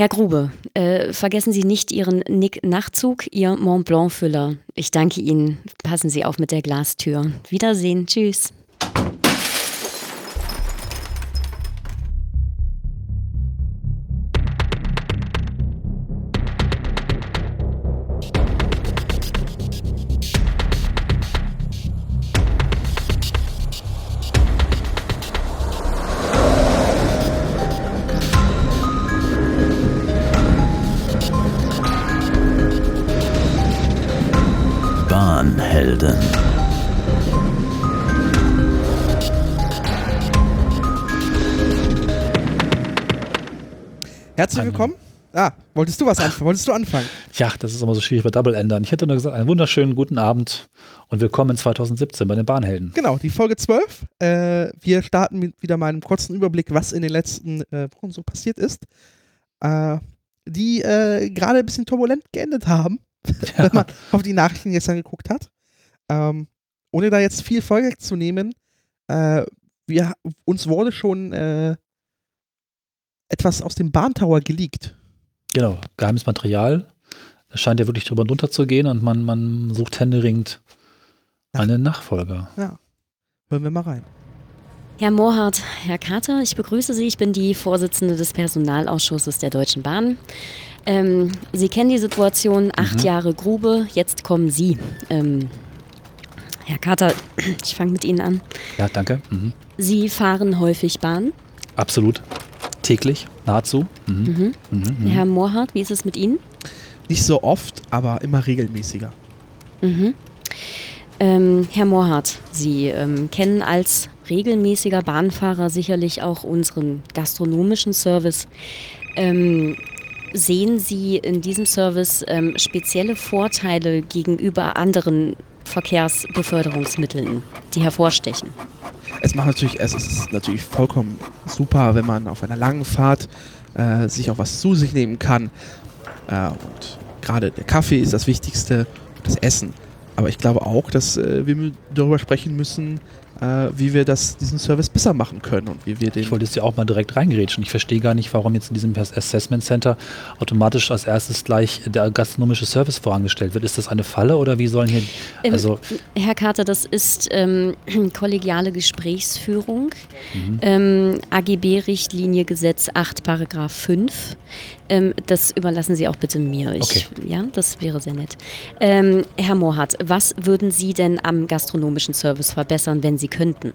Herr Grube, äh, vergessen Sie nicht Ihren Nick-Nachtzug, Ihr Mont Blanc-Füller. Ich danke Ihnen. Passen Sie auf mit der Glastür. Wiedersehen. Tschüss. Wolltest du was anfangen? Wolltest du anfangen? Ja, das ist immer so schwierig bei Double Endern. Ich hätte nur gesagt, einen wunderschönen guten Abend und willkommen in 2017 bei den Bahnhelden. Genau, die Folge 12. Äh, wir starten mit wieder mal einem kurzen Überblick, was in den letzten äh, Wochen so passiert ist. Äh, die äh, gerade ein bisschen turbulent geendet haben, Ja. wenn man auf die Nachrichten gestern geguckt hat. Ähm, ohne da jetzt viel Folge zu nehmen, äh, wir, uns wurde schon äh, etwas aus dem Bahntower geleakt. Genau, geheimes Material. Es scheint ja wirklich drüber und drunter zu gehen und man, man sucht händeringend einen Nachfolger. Hören wir mal rein. Herr Mohrhardt, Herr Kater, ich begrüße Sie. Ich bin die Vorsitzende des Personalausschusses der Deutschen Bahn. Ähm, Sie kennen die Situation, acht Mhm. Jahre Grube, jetzt kommen Sie. Ähm, Herr Kater, ich fange mit Ihnen an. Ja, danke. Mhm. Sie fahren häufig Bahn. Absolut. Täglich, nahezu. Mhm. Mhm. Mhm. Mhm. Herr Mohrhardt, wie ist es mit Ihnen? Nicht so oft, aber immer regelmäßiger. Mhm. Ähm, Herr Mohrhardt, Sie ähm, kennen als regelmäßiger Bahnfahrer sicherlich auch unseren gastronomischen Service. Ähm, sehen Sie in diesem Service ähm, spezielle Vorteile gegenüber anderen Verkehrsbeförderungsmitteln, die hervorstechen? Es macht natürlich, es ist natürlich vollkommen super, wenn man auf einer langen Fahrt äh, sich auch was zu sich nehmen kann. Äh, und gerade der Kaffee ist das Wichtigste, das Essen. Aber ich glaube auch, dass äh, wir darüber sprechen müssen, äh, wie wir das, diesen Service besser machen können und wie wir den. Ich wollte jetzt ja auch mal direkt reingrätschen. Ich verstehe gar nicht, warum jetzt in diesem Assessment Center automatisch als erstes gleich der gastronomische Service vorangestellt wird. Ist das eine Falle oder wie sollen hier, Ähm, also, Herr Kater, das ist ähm, kollegiale Gesprächsführung. mhm. Ähm, AGB-Richtlinie Gesetz 8, Paragraph 5. Ähm, das überlassen Sie auch bitte mir. Ich, Okay. Ja, das wäre sehr nett. Ähm, Herr Mohrhardt, was würden Sie denn am gastronomischen Service verbessern, wenn Sie könnten?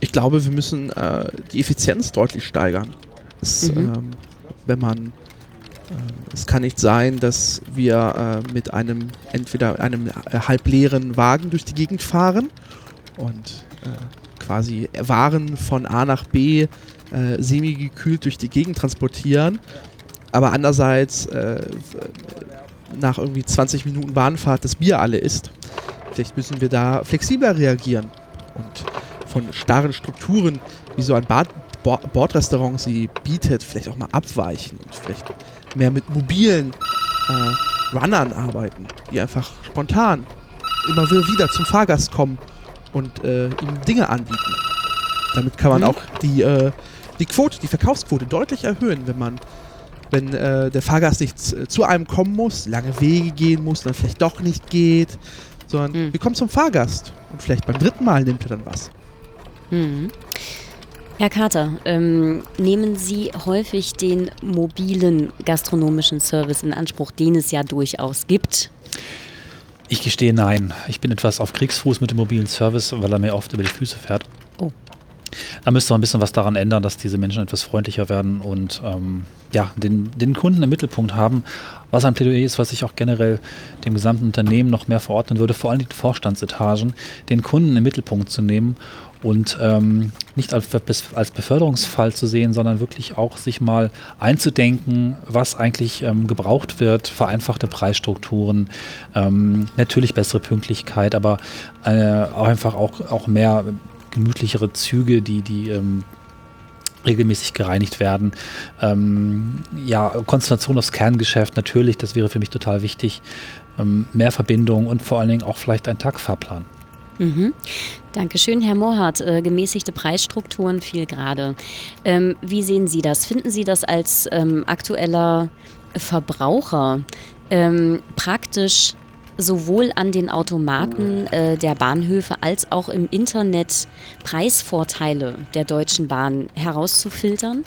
Ich glaube, wir müssen äh, die Effizienz deutlich steigern. Es, Mhm. ähm, wenn man, äh, es kann nicht sein, dass wir äh, mit einem entweder einem äh, halbleeren Wagen durch die Gegend fahren und äh, quasi Waren von A nach B äh, semi-gekühlt durch die Gegend transportieren, aber andererseits äh, nach irgendwie 20 Minuten Bahnfahrt das Bier alle ist. Vielleicht müssen wir da flexibler reagieren und von starren Strukturen, wie so ein Bad Bo Bordrestaurant sie bietet, vielleicht auch mal abweichen und vielleicht mehr mit mobilen äh, Runnern arbeiten, die einfach spontan immer wieder zum Fahrgast kommen und äh, ihm Dinge anbieten. Damit kann man Mhm. auch die, äh, die Quote, die Verkaufsquote deutlich erhöhen, wenn man wenn äh, der Fahrgast nicht z- zu einem kommen muss, lange Wege gehen muss, dann vielleicht doch nicht geht, sondern Mhm. wir kommen zum Fahrgast und vielleicht beim dritten Mal nimmt er dann was. Mhm. Herr Kater, ähm, nehmen Sie häufig den mobilen gastronomischen Service in Anspruch, den es ja durchaus gibt? ich gestehe nein. Ich bin etwas auf Kriegsfuß mit dem mobilen Service, weil er mir oft über die Füße fährt. Da müsste man ein bisschen was daran ändern, dass diese Menschen etwas freundlicher werden und ähm, ja, den, den Kunden im Mittelpunkt haben, was ein Plädoyer ist, was ich auch generell dem gesamten Unternehmen noch mehr verordnen würde, vor allem die Vorstandsetagen, den Kunden im Mittelpunkt zu nehmen und ähm, nicht als, als Beförderungsfall zu sehen, sondern wirklich auch sich mal einzudenken, was eigentlich ähm, gebraucht wird, vereinfachte Preisstrukturen, ähm, natürlich bessere Pünktlichkeit, aber äh, auch einfach auch, auch mehr gemütlichere Züge, die, die ähm, regelmäßig gereinigt werden. Ähm, ja, Konzentration aufs Kerngeschäft natürlich, das wäre für mich total wichtig. Ähm, mehr Verbindung und vor allen Dingen auch vielleicht ein Tagfahrplan. Mhm. Dankeschön, Herr Mohrhardt. Äh, gemäßigte Preisstrukturen fiel gerade. Ähm, wie sehen Sie das? Finden Sie das als ähm, aktueller Verbraucher ähm, praktisch sowohl an den Automaten äh, der Bahnhöfe als auch im Internet Preisvorteile der Deutschen Bahn herauszufiltern?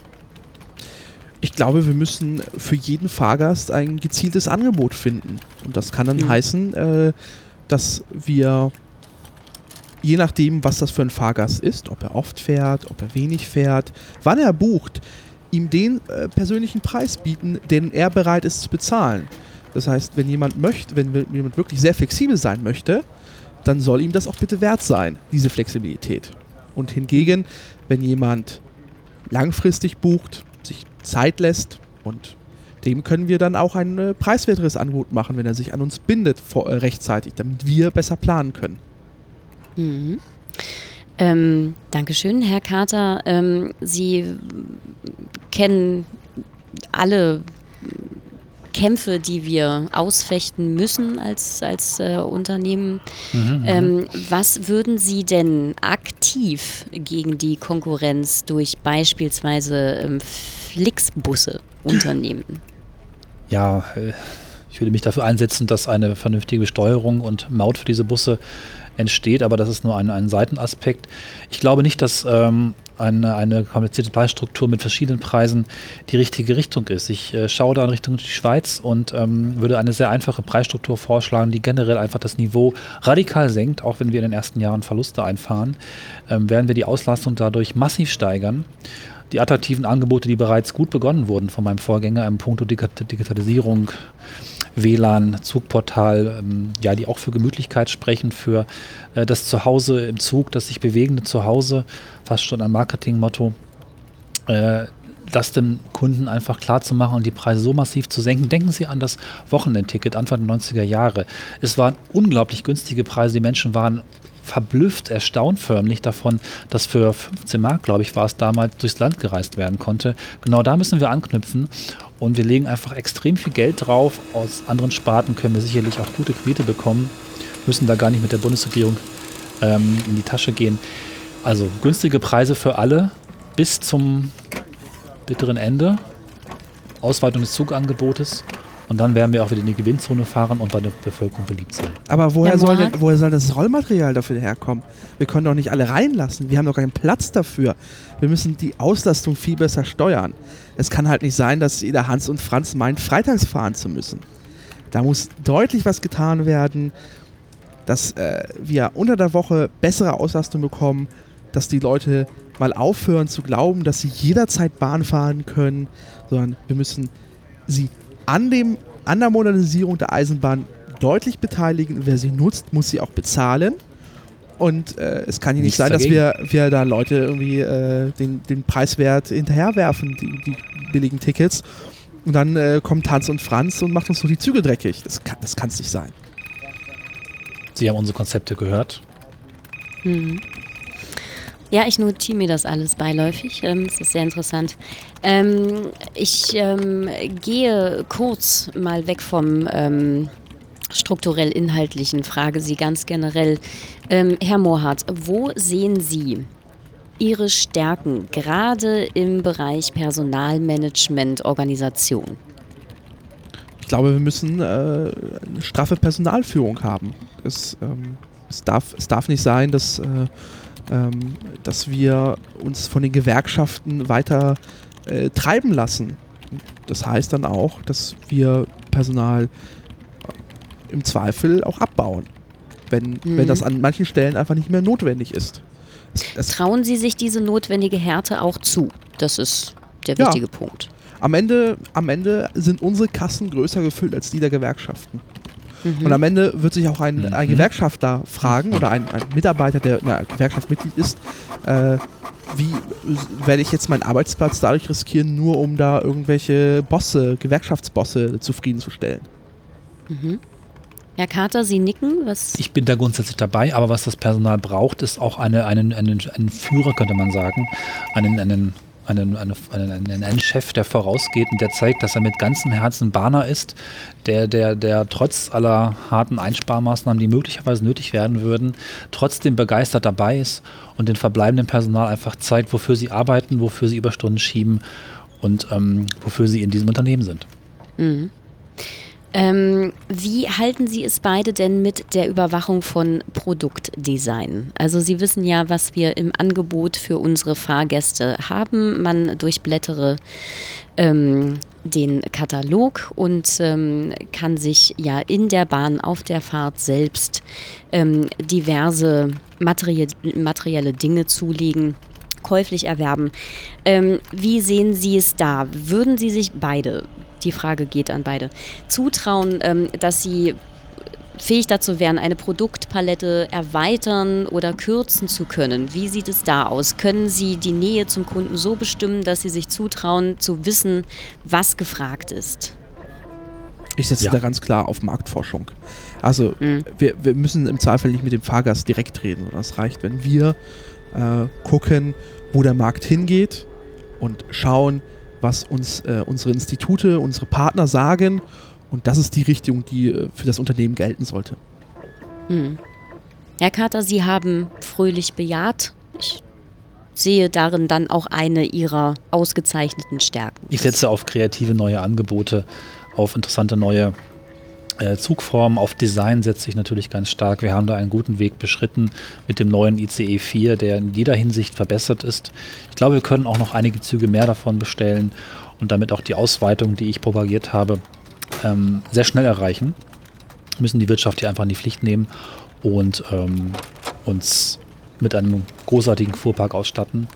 Ich glaube, wir müssen für jeden Fahrgast ein gezieltes Angebot finden. Und das kann dann mhm. heißen, äh, dass wir je nachdem, was das für ein Fahrgast ist, ob er oft fährt, ob er wenig fährt, wann er bucht, ihm den äh, persönlichen Preis bieten, den er bereit ist zu bezahlen. Das heißt, wenn jemand möchte, wenn jemand wirklich sehr flexibel sein möchte, dann soll ihm das auch bitte wert sein, diese Flexibilität. Und hingegen, wenn jemand langfristig bucht, sich Zeit lässt und dem können wir dann auch ein äh, preiswerteres Angebot machen, wenn er sich an uns bindet vor, äh, rechtzeitig, damit wir besser planen können. Mhm. Ähm, Dankeschön, Herr Carter. Ähm, Sie kennen alle Kämpfe, die wir ausfechten müssen als, als äh, Unternehmen. Mhm, mhm, ähm, was würden Sie denn aktiv gegen die Konkurrenz durch beispielsweise ähm, Flixbusse unternehmen? Ja, äh, ich würde mich dafür einsetzen, dass eine vernünftige Steuerung und Maut für diese Busse entsteht, aber das ist nur ein, ein Seitenaspekt. Ich glaube nicht, dass ähm, eine, eine komplizierte Preisstruktur mit verschiedenen Preisen die richtige Richtung ist. Ich äh, schaue da in Richtung die Schweiz und ähm, würde eine sehr einfache Preisstruktur vorschlagen, die generell einfach das Niveau radikal senkt, auch wenn wir in den ersten Jahren Verluste einfahren, ähm, werden wir die Auslastung dadurch massiv steigern die attraktiven Angebote, die bereits gut begonnen wurden von meinem Vorgänger im Punkto Digitalisierung, WLAN, Zugportal, ähm, ja, die auch für Gemütlichkeit sprechen, für äh, das Zuhause im Zug, das sich bewegende Zuhause, fast schon ein Marketingmotto. Äh, das dem Kunden einfach klar zu machen und die Preise so massiv zu senken. Denken Sie an das Wochenendticket Anfang der 90er Jahre. Es waren unglaublich günstige Preise. Die Menschen waren verblüfft, erstaunt förmlich davon, dass für 15 Mark, glaube ich, war es damals, durchs Land gereist werden konnte. Genau da müssen wir anknüpfen und wir legen einfach extrem viel Geld drauf. Aus anderen Sparten können wir sicherlich auch gute Kredite bekommen, müssen da gar nicht mit der Bundesregierung ähm, in die Tasche gehen. Also günstige Preise für alle bis zum bitteren Ende. Ausweitung des Zugangebotes und dann werden wir auch wieder in die Gewinnzone fahren und bei der Bevölkerung beliebt sein. Aber woher, soll, denn, woher soll das Rollmaterial dafür herkommen? Wir können doch nicht alle reinlassen. Wir haben doch keinen Platz dafür. Wir müssen die Auslastung viel besser steuern. Es kann halt nicht sein, dass jeder Hans und Franz meint, freitags fahren zu müssen. Da muss deutlich was getan werden, dass äh, wir unter der Woche bessere Auslastung bekommen, dass die Leute mal aufhören zu glauben, dass sie jederzeit Bahn fahren können, sondern wir müssen sie an, dem, an der Modernisierung der Eisenbahn deutlich beteiligen. Wer sie nutzt, muss sie auch bezahlen. Und äh, es kann hier nicht sein, dass wir, wir da Leute irgendwie äh, den, den Preiswert hinterherwerfen, die, die billigen Tickets. Und dann äh, kommt Tanz und Franz und macht uns nur die Züge dreckig. Das kann es das nicht sein. Sie haben unsere Konzepte gehört. Mhm. Ja, ich notiere mir das alles beiläufig. Ähm, das ist sehr interessant. Ähm, ich ähm, gehe kurz mal weg vom ähm, strukturell inhaltlichen, frage Sie ganz generell. Ähm, Herr Mohrhardt, wo sehen Sie Ihre Stärken gerade im Bereich Personalmanagement, Organisation? Ich glaube, wir müssen äh, eine straffe Personalführung haben. Es, ähm, es, darf, es darf nicht sein, dass äh, ähm, dass wir uns von den Gewerkschaften weiter äh, treiben lassen. Das heißt dann auch, dass wir Personal äh, im Zweifel auch abbauen, wenn, mhm. wenn das an manchen Stellen einfach nicht mehr notwendig ist. Es, Trauen Sie sich diese notwendige Härte auch zu? Das ist der wichtige ja. Punkt. Am Ende, am Ende sind unsere Kassen größer gefüllt als die der Gewerkschaften. Mhm. Und am Ende wird sich auch ein, ein mhm. Gewerkschafter fragen oder ein, ein, Mitarbeiter, der in einer Gewerkschaft Mitglied ist, äh, wie werde ich jetzt meinen Arbeitsplatz dadurch riskieren, nur um da irgendwelche Bosse, Gewerkschaftsbosse zufriedenzustellen? Mhm. Herr Carter, Sie nicken. Was? Ich bin da grundsätzlich dabei, aber was das Personal braucht, ist auch eine, einen, einen, einen Führer, könnte man sagen, einen, einen einen, einen, einen, einen, Chef, der vorausgeht und der zeigt, dass er mit ganzem Herzen Bahner ist, der, der, der trotz aller harten Einsparmaßnahmen, die möglicherweise nötig werden würden, trotzdem begeistert dabei ist und den verbleibenden Personal einfach zeigt, wofür sie arbeiten, wofür sie Überstunden schieben und ähm, wofür sie in diesem Unternehmen sind. Mhm. Ähm, wie halten Sie es beide denn mit der Überwachung von Produktdesign? Also Sie wissen ja, was wir im Angebot für unsere Fahrgäste haben. Man durchblättere ähm, den Katalog und ähm, kann sich ja in der Bahn auf der Fahrt selbst ähm, diverse materie materielle Dinge zulegen käuflich erwerben. Ähm, wie sehen Sie es da? Würden Sie sich beide die Frage geht an beide, zutrauen, ähm, dass sie fähig dazu wären, eine Produktpalette erweitern oder kürzen zu können. Wie sieht es da aus? Können Sie die Nähe zum Kunden so bestimmen, dass Sie sich zutrauen, zu wissen, was gefragt ist? Ich setze ja. da ganz klar auf Marktforschung. Also mhm. wir, wir müssen im Zweifel nicht mit dem Fahrgast direkt reden. Es reicht, wenn wir äh, gucken, wo der Markt hingeht und schauen, was uns äh, unsere Institute, unsere Partner sagen. Und das ist die Richtung, die äh, für das Unternehmen gelten sollte. Hm. Herr Carter, Sie haben fröhlich bejaht. Ich sehe darin dann auch eine Ihrer ausgezeichneten Stärken. Ich setze auf kreative neue Angebote, auf interessante neue Zugform, auf Design setzt sich natürlich ganz stark. Wir haben da einen guten Weg beschritten mit dem neuen ICE 4, der in jeder Hinsicht verbessert ist. Ich glaube, wir können auch noch einige Züge mehr davon bestellen und damit auch die Ausweitung, die ich propagiert habe, ähm, sehr schnell erreichen. Wir müssen die Wirtschaft hier einfach in die Pflicht nehmen und ähm, uns mit einem großartigen Fuhrpark ausstatten.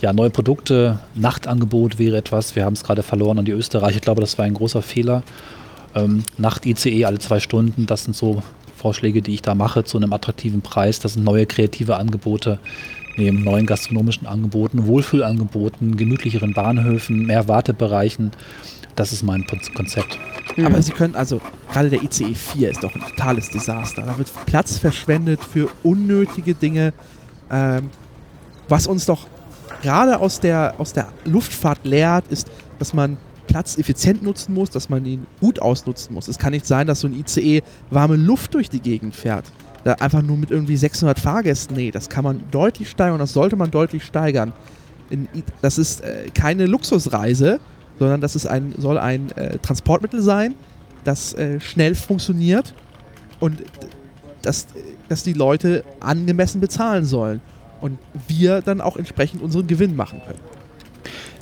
Ja, neue Produkte, Nachtangebot wäre etwas. Wir haben es gerade verloren an die Österreicher. Ich glaube, das war ein großer Fehler. Ähm, Nacht-ICE alle zwei Stunden, das sind so Vorschläge, die ich da mache zu einem attraktiven Preis. Das sind neue kreative Angebote neben neuen gastronomischen Angeboten, Wohlfühlangeboten, gemütlicheren Bahnhöfen, mehr Wartebereichen. Das ist mein Konzept. Mhm. Aber Sie können, also gerade der ICE 4 ist doch ein totales Desaster. Da wird Platz verschwendet für unnötige Dinge, ähm, was uns doch gerade aus der, aus der Luftfahrt lehrt, ist, dass man Platz effizient nutzen muss, dass man ihn gut ausnutzen muss. Es kann nicht sein, dass so ein ICE warme Luft durch die Gegend fährt. Da einfach nur mit irgendwie 600 Fahrgästen. Nee, das kann man deutlich steigern das sollte man deutlich steigern. Das ist äh, keine Luxusreise, sondern das ist ein, soll ein äh, Transportmittel sein, das äh, schnell funktioniert und das, dass die Leute angemessen bezahlen sollen. Und wir dann auch entsprechend unseren Gewinn machen können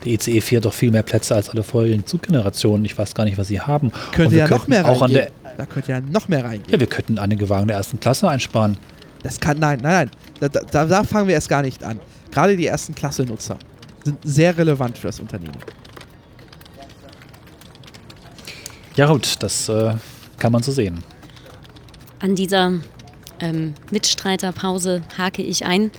der ECE 4 hat doch viel mehr Plätze als alle vorherigen Zuggenerationen. Ich weiß gar nicht, was sie haben. Könnte ja noch mehr auch reingehen. da könnte ja noch mehr reingehen. Ja, wir könnten einige Wagen der ersten Klasse einsparen. Das kann, nein, nein, nein. Da, da, da fangen wir erst gar nicht an. Gerade die ersten Klasse-Nutzer sind sehr relevant für das Unternehmen. Ja gut, das äh, kann man so sehen. An dieser ähm, Mitstreiterpause hake ich ein.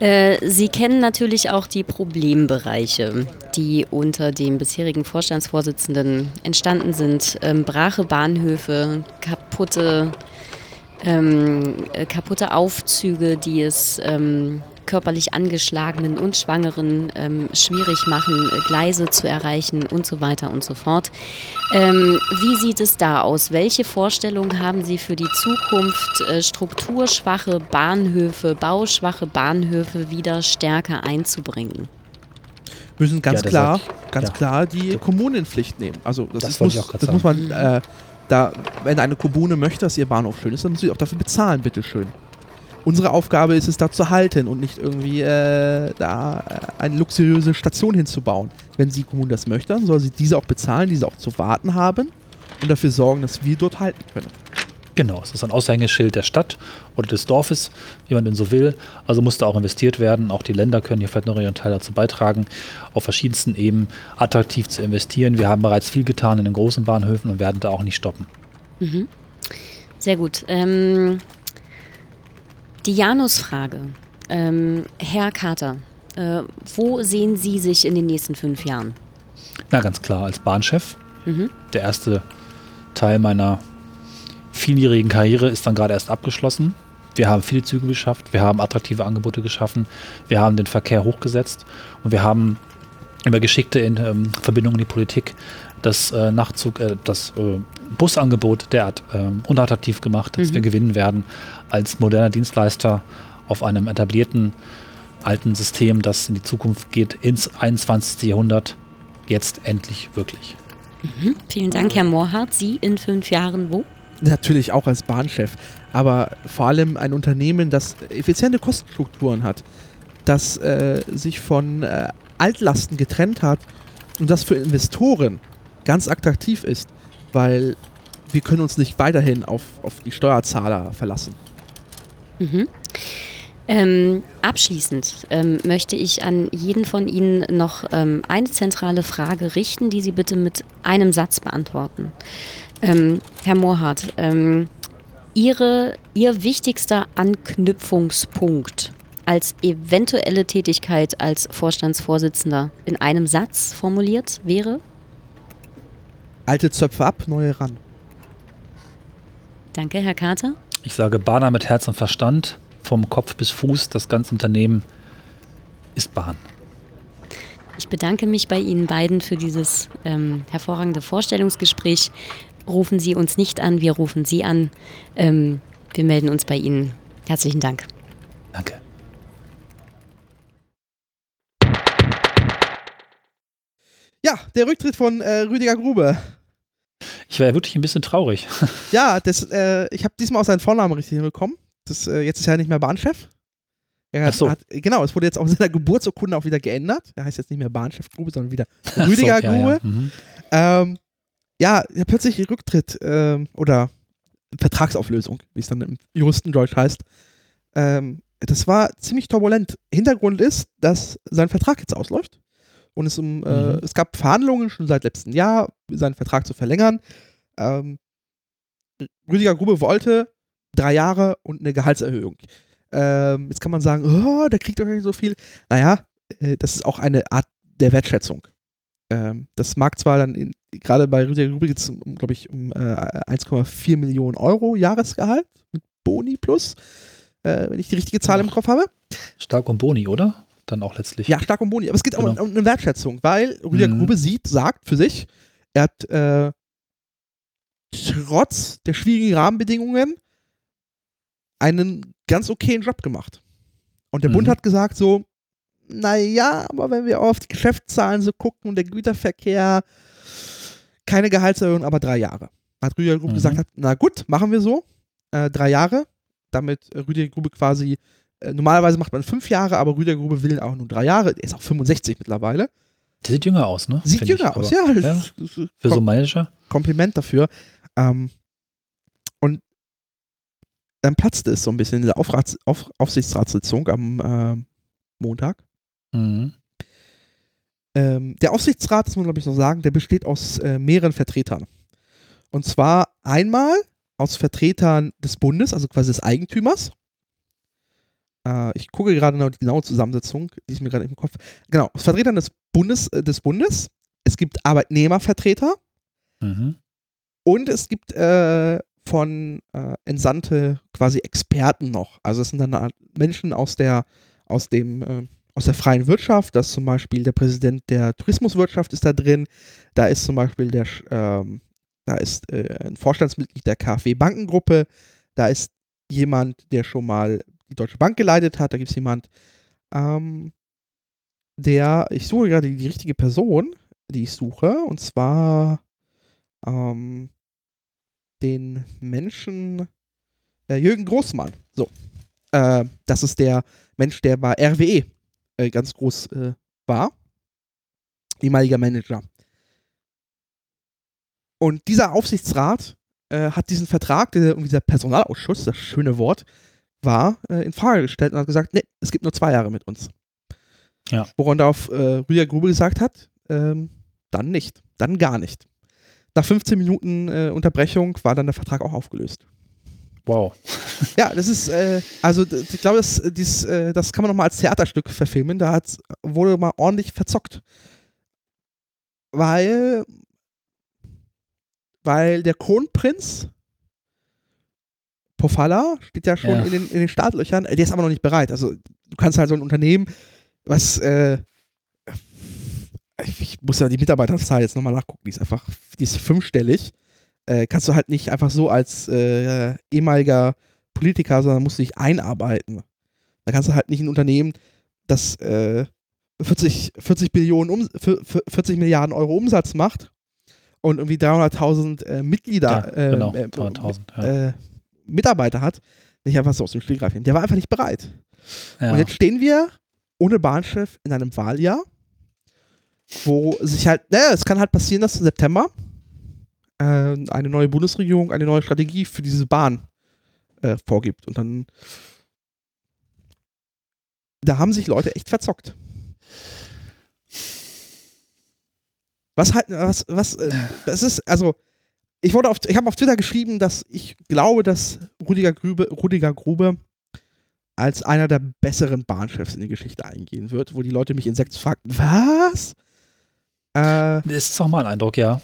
Äh, Sie kennen natürlich auch die Problembereiche, die unter dem bisherigen Vorstandsvorsitzenden entstanden sind. Ähm, brache Bahnhöfe, kaputte, ähm, äh, kaputte Aufzüge, die es ähm, körperlich angeschlagenen und Schwangeren ähm, schwierig machen, Gleise zu erreichen und so weiter und so fort. Ähm, wie sieht es da aus? Welche Vorstellungen haben Sie für die Zukunft, äh, strukturschwache Bahnhöfe, bauschwache Bahnhöfe wieder stärker einzubringen? müssen ganz ja, klar, sagt, ganz ja. klar die Kommunen in Pflicht nehmen. Also das, das, ist, muss, das muss, man, äh, da, wenn eine Kommune möchte, dass ihr Bahnhof schön ist, dann muss sie auch dafür bezahlen, bitteschön. Unsere Aufgabe ist es, da zu halten und nicht irgendwie äh, da äh, eine luxuriöse Station hinzubauen. Wenn die Kommune das möchte, dann soll sie diese auch bezahlen, diese auch zu warten haben und dafür sorgen, dass wir dort halten können. Genau, es ist ein Aushängeschild der Stadt oder des Dorfes, wie man denn so will. Also muss da auch investiert werden. Auch die Länder können hier vielleicht noch ihren Teil dazu beitragen, auf verschiedensten Ebenen attraktiv zu investieren. Wir haben bereits viel getan in den großen Bahnhöfen und werden da auch nicht stoppen. Mhm. Sehr gut. Ähm, die Janus-Frage. Ähm, Herr Carter, äh, wo sehen Sie sich in den nächsten fünf Jahren? Na, ganz klar, als Bahnchef. Mhm. Der erste Teil meiner vieljährigen Karriere ist dann gerade erst abgeschlossen. Wir haben viele Züge geschafft, wir haben attraktive Angebote geschaffen, wir haben den Verkehr hochgesetzt und wir haben über geschickte in, ähm, Verbindungen in die Politik das äh, Nachtzug, äh, das äh, Busangebot derart ähm, unattraktiv gemacht, dass Mhm. wir gewinnen werden als moderner Dienstleister auf einem etablierten alten System, das in die Zukunft geht, ins 21. Jahrhundert, jetzt endlich wirklich. Vielen Dank, Herr Mohrhardt. Sie in fünf Jahren wo? Natürlich auch als Bahnchef, aber vor allem ein Unternehmen, das effiziente Kostenstrukturen hat, das äh, sich von äh, Altlasten getrennt hat und das für Investoren ganz attraktiv ist, weil wir können uns nicht weiterhin auf, auf die Steuerzahler verlassen. Mhm. Ähm, abschließend ähm, möchte ich an jeden von Ihnen noch ähm, eine zentrale Frage richten, die Sie bitte mit einem Satz beantworten. Ähm, Herr Mohrhardt, ähm, Ihre, Ihr wichtigster Anknüpfungspunkt als eventuelle Tätigkeit als Vorstandsvorsitzender in einem Satz formuliert wäre? Alte Zöpfe ab, neue ran. Danke, Herr Carter. Ich sage Bahner mit Herz und Verstand, vom Kopf bis Fuß, das ganze Unternehmen ist Bahn. Ich bedanke mich bei Ihnen beiden für dieses ähm, hervorragende Vorstellungsgespräch. Rufen Sie uns nicht an, wir rufen Sie an. Ähm, wir melden uns bei Ihnen. Herzlichen Dank. Danke. Ja, der Rücktritt von äh, Rüdiger Grube. Ich war ja wirklich ein bisschen traurig. Ja, das, äh, ich habe diesmal auch seinen Vornamen richtig hinbekommen. Das, äh, jetzt ist er nicht mehr Bahnchef. Er hat, so. hat, genau, es wurde jetzt auf seiner Geburtsurkunde auch wieder geändert. Er heißt jetzt nicht mehr Bahnchef Grube, sondern wieder Rüdiger so, ja, Grube. Ja, mhm. Ähm, ja, plötzlich Rücktritt ähm, oder Vertragsauflösung, wie es dann im Juristendeutsch heißt. Ähm, das war ziemlich turbulent. Hintergrund ist, dass sein Vertrag jetzt ausläuft. Und es, um, äh, Mhm. es gab Verhandlungen schon seit letztem Jahr, seinen Vertrag zu verlängern. Ähm, Rüdiger Grube wollte drei Jahre und eine Gehaltserhöhung. Ähm, jetzt kann man sagen, oh, der kriegt doch nicht so viel. Naja, äh, das ist auch eine Art der Wertschätzung. Ähm, das mag zwar dann gerade bei Rüdiger Grube geht es, um, glaube ich, um äh, 1,4 Millionen Euro Jahresgehalt mit Boni plus, äh, wenn ich die richtige Zahl im Kopf habe. Stark und Boni, oder? Dann auch letztlich. Ja, stark um Boni. Aber es geht auch Genau. um, um eine Wertschätzung, weil Rüdiger Mhm. Grube sieht, sagt für sich, er hat äh, trotz der schwierigen Rahmenbedingungen einen ganz okayen Job gemacht. Und der Bund Mhm. hat gesagt so, naja, aber wenn wir auf die Geschäftszahlen so gucken und der Güterverkehr, keine Gehaltserhöhung, aber drei Jahre. Hat Rüdiger Grube Mhm. gesagt, hat, na gut, machen wir so, äh, drei Jahre, damit Rüdiger Grube quasi, äh, normalerweise macht man fünf Jahre, aber Rüdiger Grube will auch nur drei Jahre, er ist auch 65 mittlerweile. Der sieht jünger aus, ne? Sieht jünger ich, aus, ja. ja. Das, das, das, Für so Manager. Kompliment dafür. Ähm, und dann platzte es so ein bisschen in der Aufrats, Auf, Aufsichtsratssitzung am ähm, Montag. Mhm. Ähm, der Aufsichtsrat, das muss man glaube ich noch sagen, der besteht aus äh, mehreren Vertretern. Und zwar einmal aus Vertretern des Bundes, also quasi des Eigentümers. Äh, ich gucke gerade noch die genaue Zusammensetzung, die ist mir gerade im Kopf. Genau, aus Vertretern des Bundes, äh, des Bundes. Es gibt Arbeitnehmervertreter. Mhm. Und es gibt äh, von äh, entsandte quasi Experten noch. Also es sind dann Art Menschen aus der, aus dem, äh, aus der freien Wirtschaft. Das ist zum Beispiel der Präsident der Tourismuswirtschaft ist da drin. Da ist zum Beispiel der, ähm, da ist äh, ein Vorstandsmitglied der KfW Bankengruppe. Da ist jemand, der schon mal die Deutsche Bank geleitet hat. Da gibt es jemand, ähm, der, ich suche gerade die richtige Person, die ich suche. Und zwar ähm, den Menschen äh, Jürgen Großmann. So. Äh, das ist der Mensch, der bei RWE äh, ganz groß äh, war. Ehemaliger Manager. Und dieser Aufsichtsrat äh, hat diesen Vertrag, der, und dieser Personalausschuss, das schöne Wort, war äh, in Frage gestellt und hat gesagt, nee, es gibt nur zwei Jahre mit uns. Ja. Woran darauf äh, Rüdiger Grube gesagt hat, ähm, dann nicht, dann gar nicht. Nach 15 Minuten äh, Unterbrechung war dann der Vertrag auch aufgelöst. Wow. Ja, das ist, äh, also ich glaube, das, dies, äh, das kann man nochmal als Theaterstück verfilmen. Da wurde mal ordentlich verzockt. Weil, weil der Kronprinz Pofalla steht ja schon Ja. in, den, in den Startlöchern, der ist aber noch nicht bereit. Also du kannst halt so ein Unternehmen, was äh, ich, muss ja die Mitarbeiterzahl jetzt nochmal nachgucken, die ist einfach, die ist fünfstellig. Äh, kannst du halt nicht einfach so als äh, ehemaliger Politiker, sondern musst du dich einarbeiten. Da kannst du halt nicht ein Unternehmen, das äh, 40, 40, Billionen um, 40 Milliarden Euro Umsatz macht und irgendwie 300.000 äh, Mitglieder, Ja, genau, äh, äh, 300.000, ja. Mitarbeiter hat, nicht einfach so aus dem Stegreif hin. Der war einfach nicht bereit. Ja. Und jetzt stehen wir ohne Bahnchef in einem Wahljahr, wo sich halt, naja, es kann halt passieren, dass im September äh, eine neue Bundesregierung eine neue Strategie für diese Bahn äh, vorgibt. Und dann, da haben sich Leute echt verzockt. Was halt, was, was, äh, das ist, also, ich wurde auf, ich habe auf Twitter geschrieben, dass ich glaube, dass Rudiger Grube, Rudiger Grube als einer der besseren Bahnchefs in die Geschichte eingehen wird, wo die Leute mich in sechs fragten, was? Äh, Das ist auch mal ein Eindruck, ja.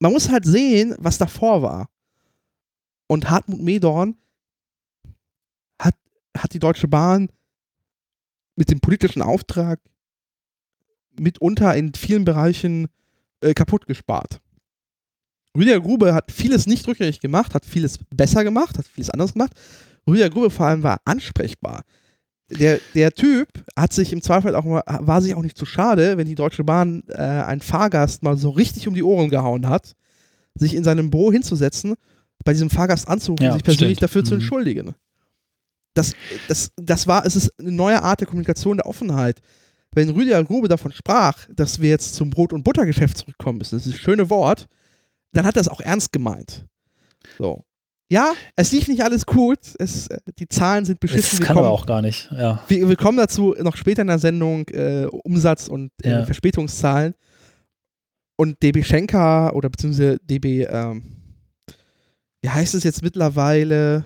man muss halt sehen, was davor war. Und Hartmut Medorn hat, hat die Deutsche Bahn mit dem politischen Auftrag mitunter in vielen Bereichen äh, kaputt gespart. Rüdiger Grube hat vieles nicht rückgängig gemacht, hat vieles besser gemacht, hat vieles anderes gemacht. Rüdiger Grube vor allem war ansprechbar. Der, der Typ hat sich im Zweifel auch mal, war sich auch nicht zu schade, wenn die Deutsche Bahn äh, einen Fahrgast mal so richtig um die Ohren gehauen hat, sich in seinem Büro hinzusetzen, bei diesem Fahrgast anzurufen Ja, und sich persönlich stimmt. dafür zu Mhm. entschuldigen. Das, das, das war, es ist eine neue Art der Kommunikation, der Offenheit. Wenn Rüdiger Grube davon sprach, dass wir jetzt zum Brot- und Buttergeschäft zurückkommen müssen, das ist das schöne Wort, dann hat er es auch ernst gemeint. So. Ja, es lief nicht alles gut, es, äh, die Zahlen sind beschissen. Das wir kann kommen- auch gar nicht, ja. wir, wir kommen dazu noch später in der Sendung, äh, Umsatz und äh, Ja. Verspätungszahlen. Und DB Schenker oder beziehungsweise DB, ähm, wie heißt es jetzt mittlerweile?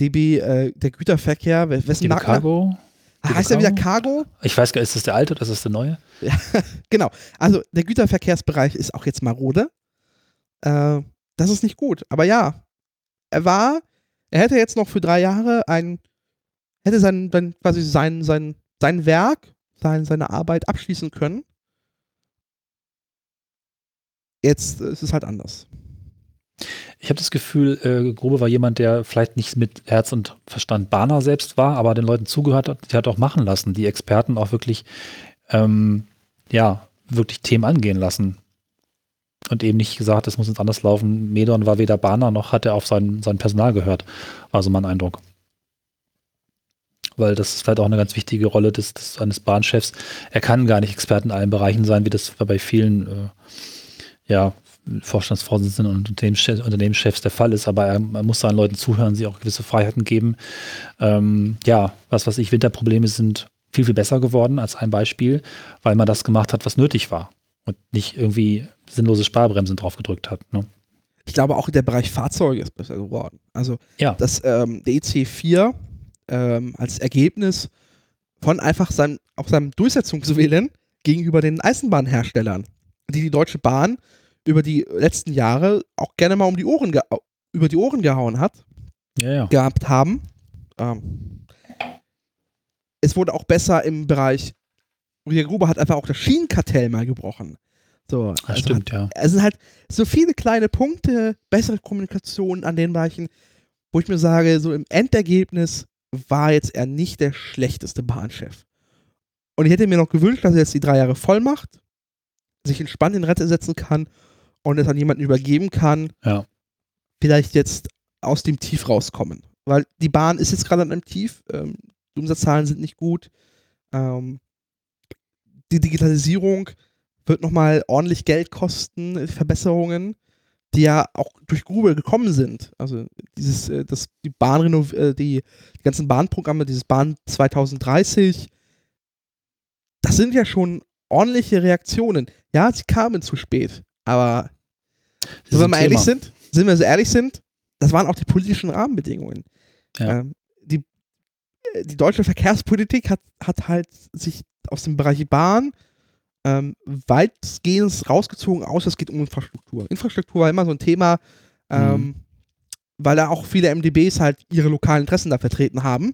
DB, äh, der Güterverkehr, we- wessen Marken- Cargo? Ah, heißt er wieder Cargo? Ich weiß gar nicht, ist das der alte oder ist das der neue? Genau. Also der Güterverkehrsbereich ist auch jetzt marode. Äh, das ist nicht gut. Aber ja, er war, er hätte jetzt noch für drei Jahre ein, hätte sein, sein quasi sein, sein, sein Werk, sein, seine Arbeit abschließen können. Jetzt ist es halt anders. Ich habe das Gefühl, äh, Grube war jemand, der vielleicht nicht mit Herz und Verstand Bahner selbst war, aber den Leuten zugehört hat, die hat auch machen lassen, die Experten auch wirklich, ähm, ja, wirklich Themen angehen lassen. Und eben nicht gesagt, es muss jetzt anders laufen. Medon war weder Bahner noch hat er auf sein, sein Personal gehört, war so mein Eindruck. Weil das ist vielleicht auch eine ganz wichtige Rolle des, des eines Bahnchefs. Er kann gar nicht Experte in allen Bereichen sein, wie das bei vielen äh, ja, Vorstandsvorsitzenden und Unternehmenschefs, der Fall ist, aber er, er muss seinen Leuten zuhören, sie auch gewisse Freiheiten geben. Ähm, ja, was weiß ich, Winterprobleme sind viel, viel besser geworden als ein Beispiel, weil man das gemacht hat, was nötig war und nicht irgendwie sinnlose Sparbremsen drauf gedrückt hat. Ne? Ich glaube auch der Bereich Fahrzeuge ist besser geworden. Also Ja. dass ähm, der EC4 ähm, als Ergebnis von einfach seinem, auch seinem Durchsetzungswillen gegenüber den Eisenbahnherstellern, die die Deutsche Bahn über die letzten Jahre auch gerne mal um die Ohren über die Ohren gehauen hat, Ja, ja. gehabt haben. Ähm, es wurde auch besser im Bereich, Rüdiger Gruber hat einfach auch das Schienenkartell mal gebrochen. So, Das also stimmt, ja. es sind halt so viele kleine Punkte, bessere Kommunikation an den Bereichen, wo ich mir sage, so im Endergebnis war jetzt er nicht der schlechteste Bahnchef. Und ich hätte mir noch gewünscht, dass er jetzt die drei Jahre voll macht, sich entspannt in Rente setzen kann und es an jemanden übergeben kann, Ja. vielleicht jetzt aus dem Tief rauskommen. Weil die Bahn ist jetzt gerade an einem Tief, ähm, die Umsatzzahlen sind nicht gut, ähm, die Digitalisierung wird nochmal ordentlich Geld kosten, äh, Verbesserungen, die ja auch durch Grube gekommen sind. Also dieses, äh, das, die Bahnrenov, äh, die, die ganzen Bahnprogramme, dieses Bahn 2030, das sind ja schon ordentliche Reaktionen. Ja, sie kamen zu spät, aber wenn wir ehrlich Thema. sind, sind wir so ehrlich sind, das waren auch die politischen Rahmenbedingungen. Ja. Ähm, die, die deutsche Verkehrspolitik hat, hat halt sich aus dem Bereich Bahn ähm, weitgehend rausgezogen, außer es geht um Infrastruktur. Infrastruktur war immer so ein Thema, ähm, Mhm. weil da auch viele MDBs halt ihre lokalen Interessen da vertreten haben.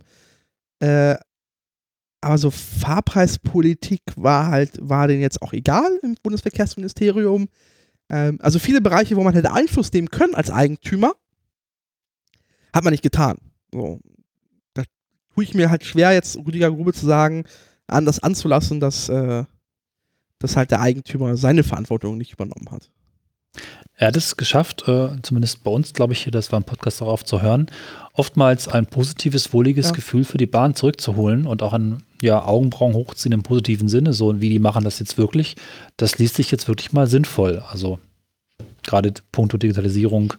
Äh, aber so Fahrpreispolitik war halt, war denen jetzt auch egal im Bundesverkehrsministerium. Ähm, also viele Bereiche, wo man hätte Einfluss nehmen können als Eigentümer, hat man nicht getan. So. Da tue ich mir halt schwer, jetzt Rüdiger Grube zu sagen, anders anzulassen, dass, äh, dass halt der Eigentümer seine Verantwortung nicht übernommen hat. Er hat es geschafft, äh, zumindest bei uns, glaube ich, das war im Podcast darauf zu hören, oftmals ein positives, wohliges ja. Gefühl für die Bahn zurückzuholen und auch ein ja, Augenbrauen hochziehen im positiven Sinne, so wie die machen das jetzt wirklich. Das liest sich jetzt wirklich mal sinnvoll. Also gerade puncto Digitalisierung,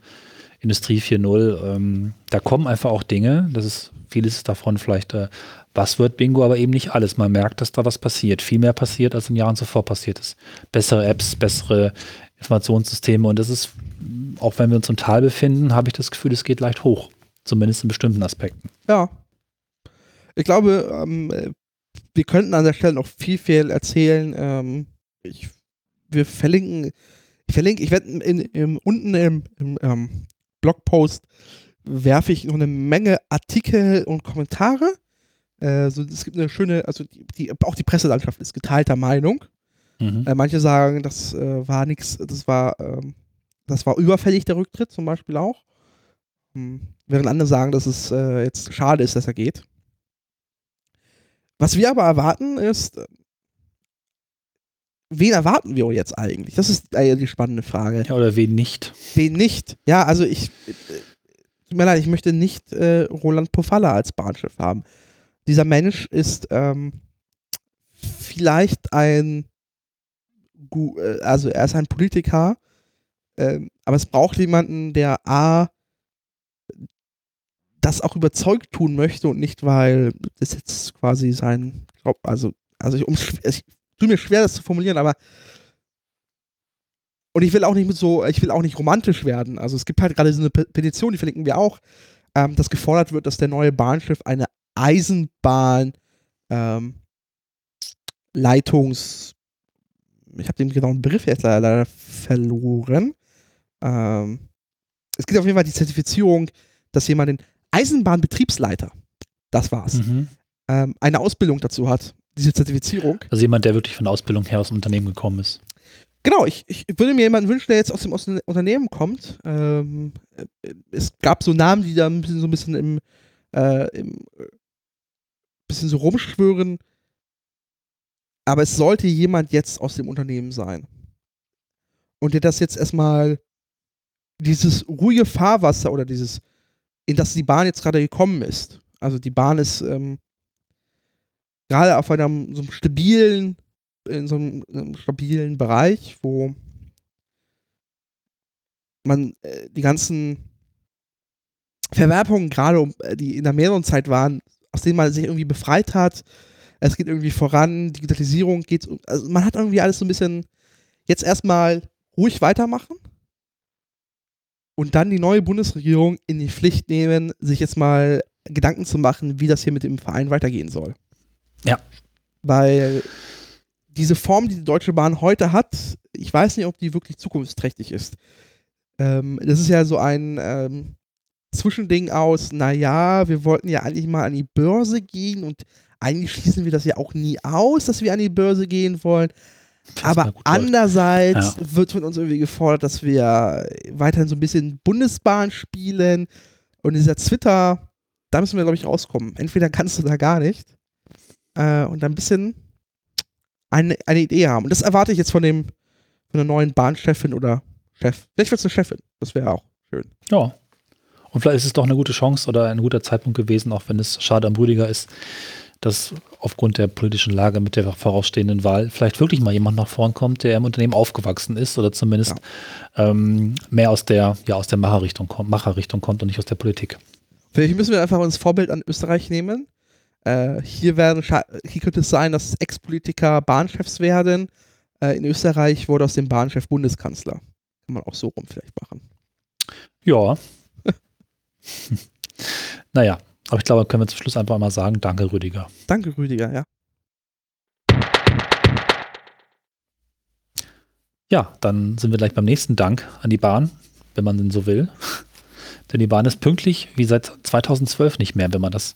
Industrie 4.0, ähm, da kommen einfach auch Dinge, das ist vieles davon vielleicht äh, Buzzword-Bingo, aber eben nicht alles. Man merkt, dass da was passiert. Viel mehr passiert, als in Jahren zuvor passiert ist. Bessere Apps, bessere Informationssysteme und das ist, auch wenn wir uns im Tal befinden, habe ich das Gefühl, es geht leicht hoch. Zumindest in bestimmten Aspekten. Ja. Ich glaube, ähm, wir könnten an der Stelle noch viel, viel erzählen. Ähm, ich, wir verlinken, ich verlinke, ich werde unten im, im ähm, Blogpost werfe ich noch eine Menge Artikel und Kommentare. Äh, so, es gibt eine schöne, also die, die, auch die Presselandschaft ist geteilter Meinung. Mhm. Äh, manche sagen, das äh, war nichts, das war, ähm, das war überfällig, der Rücktritt zum Beispiel auch. Hm. Während andere sagen, dass es äh, jetzt schade ist, dass er geht. Was wir aber erwarten ist, äh, wen erwarten wir jetzt eigentlich? Das ist die spannende Frage. Ja, oder wen nicht? Wen nicht? Ja, also ich, tut mir leid, ich möchte nicht Roland Pofalla als Bahnchef haben. Dieser Mensch ist ähm, vielleicht ein äh, also er ist ein Politiker, äh, aber es braucht jemanden, der A, das auch überzeugt tun möchte und nicht, weil das jetzt quasi sein, also, also ich, um, ich tue mir schwer, das zu formulieren, aber und ich will auch nicht mit so, ich will auch nicht romantisch werden. Also es gibt halt gerade so eine Petition, die verlinken wir auch, ähm, dass gefordert wird, dass der neue Bahnschiff eine Eisenbahn ähm, Leitungs ich habe den genauen Begriff jetzt leider, leider verloren. Ähm, es gibt auf jeden Fall die Zertifizierung, dass jemand den Eisenbahnbetriebsleiter, das war's, mhm. ähm, eine Ausbildung dazu hat, diese Zertifizierung. Also jemand, der wirklich von der Ausbildung her aus dem Unternehmen gekommen ist. Genau, ich, ich würde mir jemanden wünschen, der jetzt aus dem, Unternehmen kommt. Ähm, es gab so Namen, die da ein bisschen so ein bisschen im, äh, im bisschen so rumschwören. Aber es sollte jemand jetzt aus dem Unternehmen sein. Und der das jetzt erstmal dieses ruhige Fahrwasser oder dieses, in das die Bahn jetzt gerade gekommen ist. Also die Bahn ist ähm, gerade auf einem so einem stabilen, in so einem, einem stabilen Bereich, wo man äh, die ganzen Verwerfungen gerade, äh, die in der mehreren Zeit waren, aus denen man sich irgendwie befreit hat, es geht irgendwie voran, Digitalisierung geht, also man hat irgendwie alles so ein bisschen jetzt erstmal ruhig weitermachen und dann die neue Bundesregierung in die Pflicht nehmen, sich jetzt mal Gedanken zu machen, wie das hier mit dem Verein weitergehen soll. Ja. Weil diese Form, die die Deutsche Bahn heute hat, ich weiß nicht, ob die wirklich zukunftsträchtig ist. Ähm, das ist ja so ein ähm, Zwischending aus, naja, wir wollten ja eigentlich mal an die Börse gehen und eigentlich schließen wir das ja auch nie aus, dass wir an die Börse gehen wollen. Aber andererseits ja. wird von uns irgendwie gefordert, dass wir weiterhin so ein bisschen Bundesbahn spielen. Und dieser Twitter, da müssen wir, glaube ich, rauskommen. Entweder kannst du da gar nicht äh, und ein bisschen eine, eine Idee haben. Und das erwarte ich jetzt von dem von der neuen Bahnchefin oder Chef. Vielleicht wird es eine Chefin. Das wäre auch schön. Ja. Und vielleicht ist es doch eine gute Chance oder ein guter Zeitpunkt gewesen, auch wenn es schade am Rüdiger ist, dass aufgrund der politischen Lage mit der vorausstehenden Wahl vielleicht wirklich mal jemand nach vorn kommt, der im Unternehmen aufgewachsen ist oder zumindest ja. ähm, mehr aus der, ja, aus der Macherrichtung kommt, Macherrichtung kommt und nicht aus der Politik. Vielleicht müssen wir einfach uns Vorbild an Österreich nehmen. Äh, hier, werden, hier könnte es sein, dass Ex-Politiker Bahnchefs werden. Äh, in Österreich wurde aus dem Bahnchef Bundeskanzler. Kann man auch so rum vielleicht machen. Ja. naja, aber ich glaube, können wir zum Schluss einfach mal sagen, danke Rüdiger. Danke Rüdiger, ja. Ja, dann sind wir gleich beim nächsten Dank an die Bahn, wenn man denn so will. Denn die Bahn ist pünktlich wie seit 2012 nicht mehr, wenn man das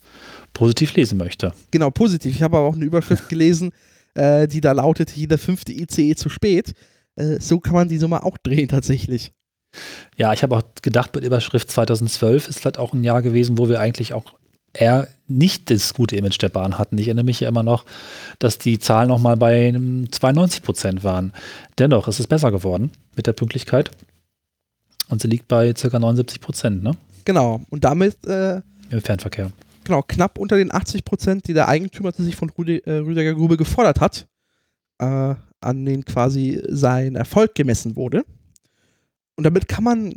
positiv lesen möchte. Genau, positiv. Ich habe aber auch eine Überschrift gelesen, äh, die da lautet, jeder fünfte ICE zu spät. Äh, so kann man die Nummer auch drehen tatsächlich. Ja, ich habe auch gedacht, mit Überschrift 2012 ist halt auch ein Jahr gewesen, wo wir eigentlich auch eher nicht das gute Image der Bahn hatten. Ich erinnere mich ja immer noch, dass die Zahlen nochmal bei 92 Prozent waren. Dennoch ist es besser geworden mit der Pünktlichkeit. Und sie liegt bei ca. 79 Prozent, ne? Genau. Und damit äh, Im Fernverkehr. genau, knapp unter den 80 Prozent, die der Eigentümer sich von Rüdi, äh, Rüdiger Grube gefordert hat, äh, an denen quasi sein Erfolg gemessen wurde. Und damit kann man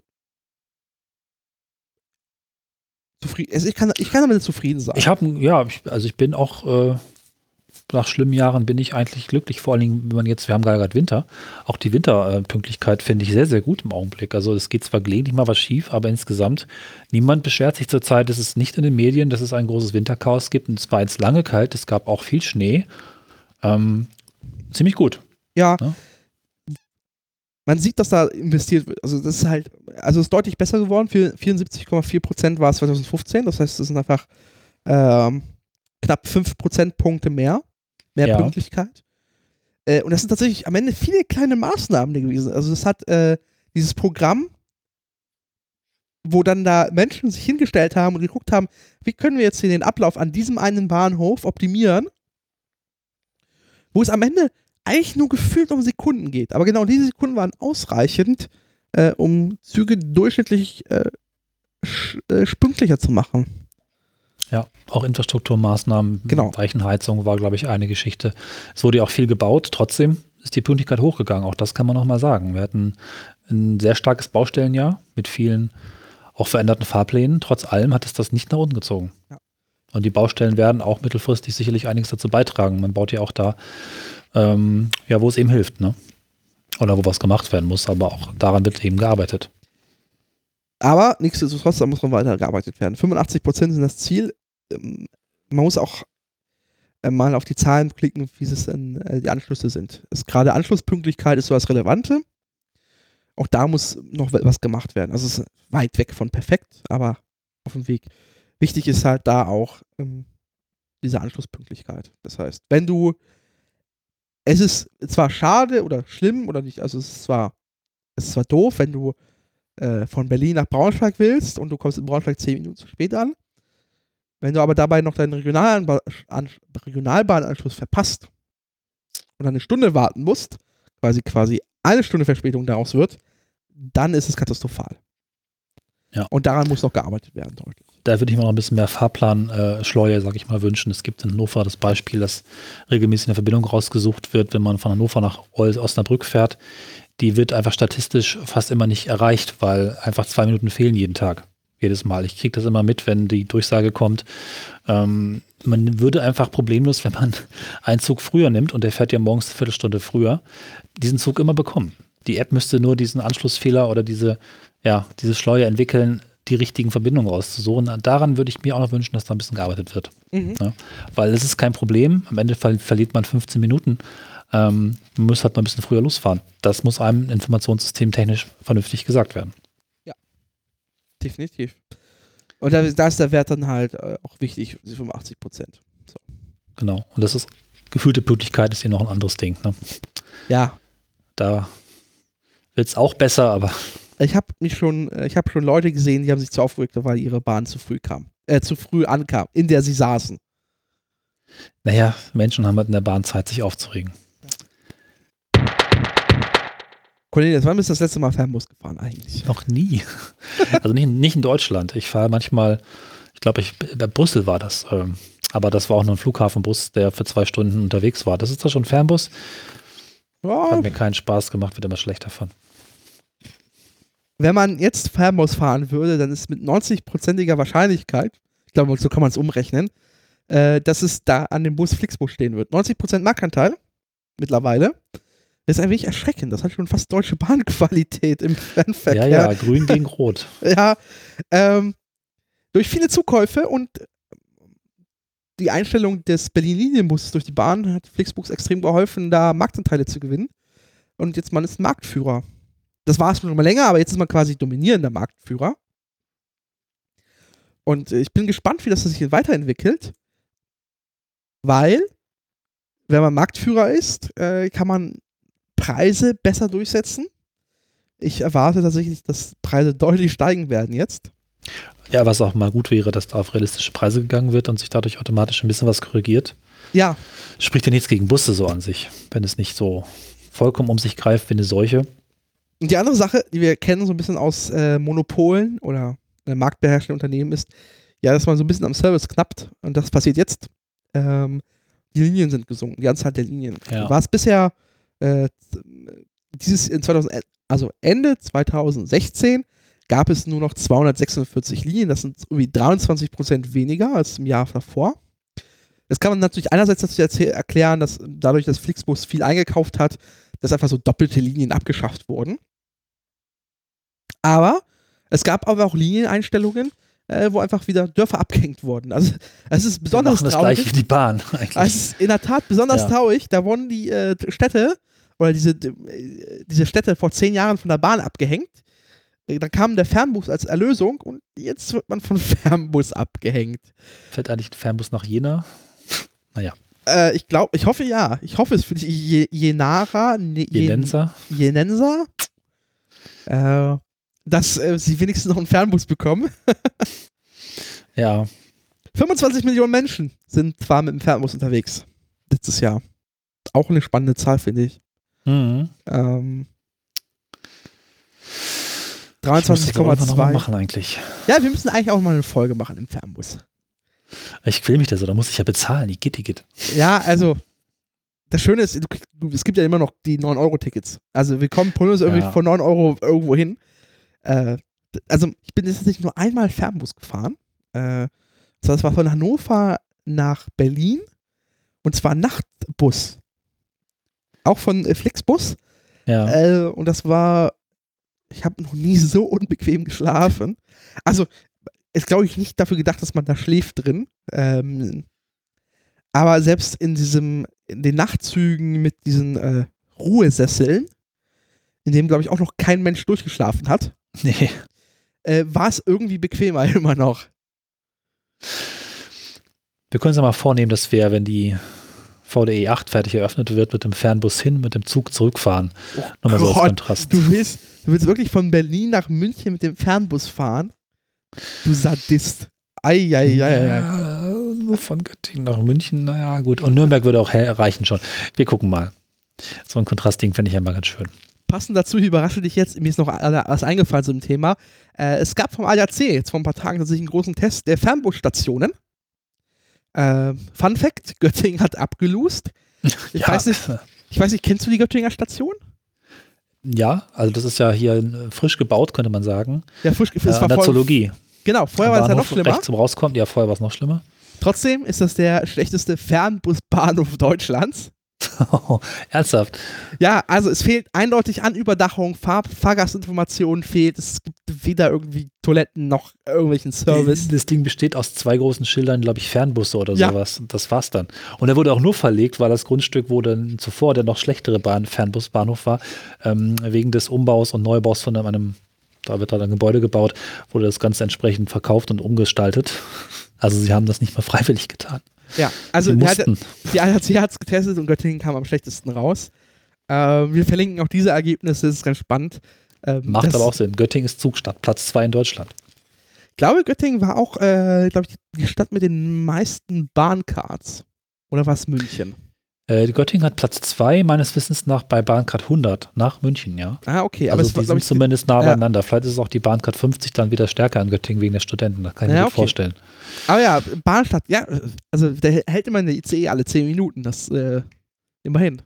zufrieden, also ich kann, ich kann damit zufrieden sein. Ich habe, ja, ich, also ich bin auch äh, nach schlimmen Jahren bin ich eigentlich glücklich. Vor allen Dingen, wenn man jetzt, wir haben gerade Winter, auch die Winterpünktlichkeit finde ich sehr, sehr gut im Augenblick. Also es geht zwar gelegentlich mal was schief, aber insgesamt niemand beschwert sich zurzeit. Es ist nicht in den Medien, dass es ein großes Winterchaos gibt. Und es war jetzt lange kalt, es gab auch viel Schnee. Ähm, ziemlich gut. ja. Ja. Man sieht, dass da investiert wird. Also das ist halt, also es ist deutlich besser geworden. Für 74,4 Prozent war es 2015. Das heißt, es sind einfach ähm, knapp 5 Prozentpunkte mehr. Mehr Ja. Pünktlichkeit. Äh, und das sind tatsächlich am Ende viele kleine Maßnahmen gewesen. Also es hat äh, dieses Programm, wo dann da Menschen sich hingestellt haben und geguckt haben, wie können wir jetzt hier den Ablauf an diesem einen Bahnhof optimieren, wo es am Ende eigentlich nur gefühlt um Sekunden geht. Aber genau diese Sekunden waren ausreichend, äh, um Züge durchschnittlich äh, äh, pünktlicher zu machen. Ja, auch Infrastrukturmaßnahmen, Genau. Weichenheizung war, glaube ich, eine Geschichte. Es wurde ja auch viel gebaut, trotzdem ist die Pünktlichkeit hochgegangen. Auch das kann man noch mal sagen. Wir hatten ein sehr starkes Baustellenjahr mit vielen auch veränderten Fahrplänen. Trotz allem hat es das nicht nach unten gezogen. Ja. Und die Baustellen werden auch mittelfristig sicherlich einiges dazu beitragen. Man baut ja auch da, ähm, ja, wo es eben hilft, ne? Oder wo was gemacht werden muss, aber auch daran wird eben gearbeitet. Aber nichtsdestotrotz, da muss noch weiter gearbeitet werden. 85% sind das Ziel. Ähm, man muss auch äh, mal auf die Zahlen klicken, wie es denn äh, die Anschlüsse sind. Ist Gerade Anschlusspünktlichkeit ist so das Relevante. Auch da muss noch was gemacht werden. Also es ist weit weg von perfekt, aber auf dem Weg. Wichtig ist halt da auch ähm, diese Anschlusspünktlichkeit. Das heißt, wenn du es ist zwar schade oder schlimm oder nicht, also es ist zwar, es ist zwar doof, wenn du äh, von Berlin nach Braunschweig willst und du kommst in Braunschweig 10 Minuten zu spät an. Wenn du aber dabei noch deinen Regionalba an Regionalbahnanschluss verpasst und eine Stunde warten musst, quasi quasi eine Stunde Verspätung daraus wird, dann ist es katastrophal. Ja. Und daran muss noch gearbeitet werden, deutlich. Da würde ich mir noch ein bisschen mehr Fahrplan-Schleue, äh, sag ich mal, wünschen. Es gibt in Hannover das Beispiel, dass regelmäßig eine Verbindung rausgesucht wird, wenn man von Hannover nach Osnabrück fährt. Die wird einfach statistisch fast immer nicht erreicht, weil einfach zwei Minuten fehlen jeden Tag. Jedes Mal. Ich kriege das immer mit, wenn die Durchsage kommt. Ähm, man würde einfach problemlos, wenn man einen Zug früher nimmt und der fährt ja morgens eine Viertelstunde früher, diesen Zug immer bekommen. Die App müsste nur diesen Anschlussfehler oder diese, ja, diese Schleue entwickeln, die richtigen Verbindungen rauszusuchen. Daran würde ich mir auch noch wünschen, dass da ein bisschen gearbeitet wird. Mhm. Ja, weil es ist kein Problem. Am Ende ver verliert man 15 Minuten. Ähm, man muss halt mal ein bisschen früher losfahren. Das muss einem Informationssystem technisch vernünftig gesagt werden. Definitiv. Und da, da ist der Wert dann halt äh, auch wichtig, die 85 Prozent. Genau. Und das ist gefühlte Pünktlichkeit ist hier noch ein anderes Ding. Ne? Ja, Da wird es auch besser, aber ich habe mich schon, äh, ich habe schon Leute gesehen, die haben sich zu aufgeregt, weil ihre Bahn zu früh kam, äh, zu früh ankam, in der sie saßen. naja, Menschen haben halt in der Bahn Zeit, sich aufzuregen. Cornelius, wann bist du das letzte Mal Fernbus gefahren eigentlich? Noch nie. Also nicht, nicht in Deutschland. Ich fahre manchmal, ich glaube, ich, bei Brüssel war das. Ähm, aber das war auch nur ein Flughafenbus, der für zwei Stunden unterwegs war. Das ist da schon Fernbus. Ja, Hat mir keinen Spaß gemacht, wird immer schlechter von. Wenn man jetzt Fernbus fahren würde, dann ist mit 90-prozentiger Wahrscheinlichkeit, ich glaube, so kann man es umrechnen, äh, dass es da an dem Bus Flixbus stehen wird. 90% Marktanteil mittlerweile. Das ist ein wenig erschreckend. Das hat schon fast deutsche Bahnqualität im Fernverkehr. Ja, ja, grün gegen rot. Ja, ähm, durch viele Zukäufe und die Einstellung des Berlin-Linienbusses durch die Bahn hat Flixbus extrem geholfen, da Marktanteile zu gewinnen. Und jetzt man ist Marktführer. Das war es schon mal länger, aber jetzt ist man quasi dominierender Marktführer. Und äh, ich bin gespannt, wie das sich weiterentwickelt, weil, wenn man Marktführer ist, äh, kann man Preise besser durchsetzen. Ich erwarte tatsächlich, dass Preise deutlich steigen werden jetzt. Ja, was auch mal gut wäre, dass da auf realistische Preise gegangen wird und sich dadurch automatisch ein bisschen was korrigiert. Ja, Spricht ja nichts gegen Busse so an sich, wenn es nicht so vollkommen um sich greift wie eine Seuche. Und die andere Sache, die wir kennen so ein bisschen aus äh, Monopolen oder äh, marktbeherrschenden Unternehmen ist, ja, dass man so ein bisschen am Service knappt. Und das passiert jetzt. Ähm, die Linien sind gesunken, die Anzahl der Linien. Ja. War es bisher äh, dieses in 2000, also Ende 2016 gab es nur noch 246 Linien. Das sind irgendwie 23 Prozent weniger als im Jahr davor. Das kann man natürlich einerseits dazu erzäh- erklären, dass dadurch, dass Flixbus viel eingekauft hat, dass einfach so doppelte Linien abgeschafft wurden. Aber es gab aber auch Linieneinstellungen, äh, wo einfach wieder Dörfer abgehängt wurden. Also es ist besonders das traurig. gleiche wie die Bahn eigentlich. Es ist in der Tat besonders Ja. traurig. Da wurden die äh, Städte oder diese, äh, diese Städte vor zehn Jahren von der Bahn abgehängt. Äh, Dann kam der Fernbus als Erlösung und jetzt wird man von Fernbus abgehängt. Fährt eigentlich ein Fernbus nach Jena? Äh, ich glaube, ich hoffe ja. Ich hoffe es für die Je Jenara, ne, Je- Jenenser? Jenenser, äh, dass äh, sie wenigstens noch einen Fernbus bekommen. Ja. 25 Millionen Menschen sind zwar mit dem Fernbus unterwegs letztes Jahr. Auch eine spannende Zahl, finde ich. Mhm. Ähm, Ich muss das aber irgendwann noch mal 23,2. machen eigentlich. Ja, wir müssen eigentlich auch mal eine Folge machen im Fernbus. Ich quäl mich da so, da muss ich ja bezahlen. Die geht, die geht. Ja, also das Schöne ist, du, es gibt ja immer noch die 9-Euro-Tickets. Also wir kommen Pullos irgendwie Ja. von 9 Euro irgendwo hin. Äh, also ich bin jetzt nicht nur einmal Fernbus gefahren. Äh, es war von Hannover nach Berlin und zwar Nachtbus. Auch von äh, Flixbus. Ja. Äh, und das war, ich habe noch nie so unbequem geschlafen. Also, ist glaube ich nicht dafür gedacht, dass man da schläft drin. Ähm, aber selbst in diesem, in den Nachtzügen mit diesen äh, Ruhesesseln, in dem glaube ich auch noch kein Mensch durchgeschlafen hat, nee. äh, war es irgendwie bequemer immer noch. Wir können uns ja mal vornehmen, dass wir, wenn die VDE 8 fertig eröffnet wird, mit dem Fernbus hin, mit dem Zug zurückfahren. Nochmal so als Kontrast. Du willst, du willst wirklich von Berlin nach München mit dem Fernbus fahren? Du Sadist. Eieieiei. Ja, nur von Göttingen nach München, naja, gut. Und Nürnberg würde auch hell- reichen schon. Wir gucken mal. So ein Kontrastding finde ich ja mal ganz schön. Passend dazu, ich überrasche dich jetzt, mir ist noch was eingefallen zu dem Thema. Äh, es gab vom ADAC jetzt vor ein paar Tagen tatsächlich einen großen Test der Fernbusstationen. Äh, Fun Fact: Göttingen hat abgelost. Ich, weiß nicht, ich weiß nicht, kennst du die Göttinger Station? Ja, also das ist ja hier frisch gebaut, könnte man sagen. Ja, frisch es Äh, war an der voll. Genau, vorher war es ja noch schlimmer. Zum Rauskommen. Ja, vorher war es noch schlimmer. Trotzdem ist das der schlechteste Fernbusbahnhof Deutschlands. Ernsthaft. Ja, also es fehlt eindeutig an Überdachung, Fahr Fahrgastinformationen fehlt, es gibt weder irgendwie Toiletten noch irgendwelchen Service. Das Ding besteht aus zwei großen Schildern, glaube ich, Fernbusse oder Ja. sowas. Und das war's dann. Und er wurde auch nur verlegt, weil das Grundstück, wo dann zuvor der noch schlechtere Bahn, Fernbusbahnhof war, ähm, wegen des Umbaus und Neubaus von einem, da wird halt ein Gebäude gebaut, wurde das Ganze entsprechend verkauft und umgestaltet. Also sie haben das nicht mal freiwillig getan. Ja, also hat, die ADAC hat es getestet und Göttingen kam am schlechtesten raus. Ähm, wir verlinken auch diese Ergebnisse, das ist ganz spannend. Ähm, Macht aber auch Sinn. Göttingen ist Zugstadt, Platz zwei in Deutschland. Ich glaube, Göttingen war auch, äh, glaube ich, die Stadt mit den meisten Bahncards. Oder war es München? Äh, Göttingen hat Platz zwei meines Wissens nach bei Bahncard 100 nach München, ja. Ah, okay, aber also es war, die sind ich, zumindest nah ja. beieinander. Vielleicht ist es auch die Bahncard 50 dann wieder stärker in Göttingen wegen der Studenten. Das kann ich Ja, mir okay. vorstellen. aber ja, Bahnstadt, ja, also der hält immer eine ICE alle 10 Minuten, das, äh, immerhin.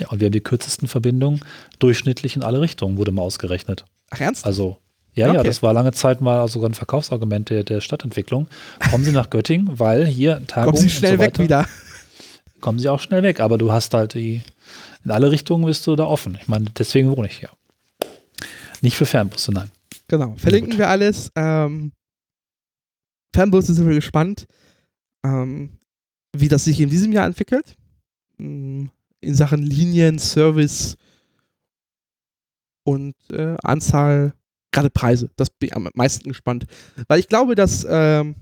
Ja, und wir haben die kürzesten Verbindungen durchschnittlich in alle Richtungen, wurde mal ausgerechnet. Ach, ernst? Also, ja, ja, Okay. das war lange Zeit mal sogar ein Verkaufsargument der, der Stadtentwicklung. Kommen Sie nach Göttingen, weil hier Tagung Kommen Sie und schnell so weg wieder. Kommen Sie auch schnell weg, aber du hast halt die, in alle Richtungen bist du da offen. Ich meine, deswegen wohne ich hier. Nicht für Fernbusse, nein. Genau, verlinken wir alles. Ähm, Fernbusse sind wir gespannt, ähm, wie das sich in diesem Jahr entwickelt. Mm, In Sachen Linien, Service und äh, Anzahl gerade Preise, das bin ich am meisten gespannt. Weil ich glaube, dass, ähm,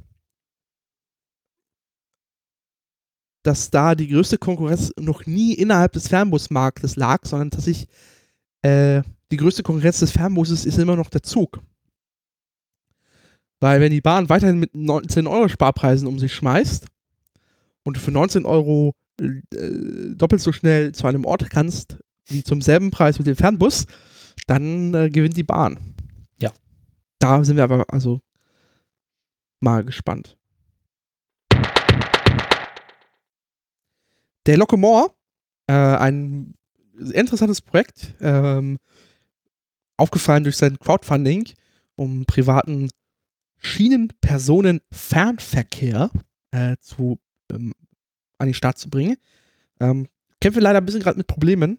dass da die größte Konkurrenz noch nie innerhalb des Fernbusmarktes lag, sondern dass ich äh, die größte Konkurrenz des Fernbusses ist immer noch der Zug. Weil wenn die Bahn weiterhin mit 19 Euro Sparpreisen um sich schmeißt und du für 19 Euro äh, doppelt so schnell zu einem Ort kannst, wie zum selben Preis mit dem Fernbus, dann äh, gewinnt die Bahn. Ja. Da sind wir aber also mal gespannt. Der Locomore, äh, ein interessantes Projekt, ähm, aufgefallen durch sein Crowdfunding, um privaten Schienenpersonenfernverkehr äh, zu, ähm, an den Start zu bringen. Ähm, kämpfen leider ein bisschen gerade mit Problemen.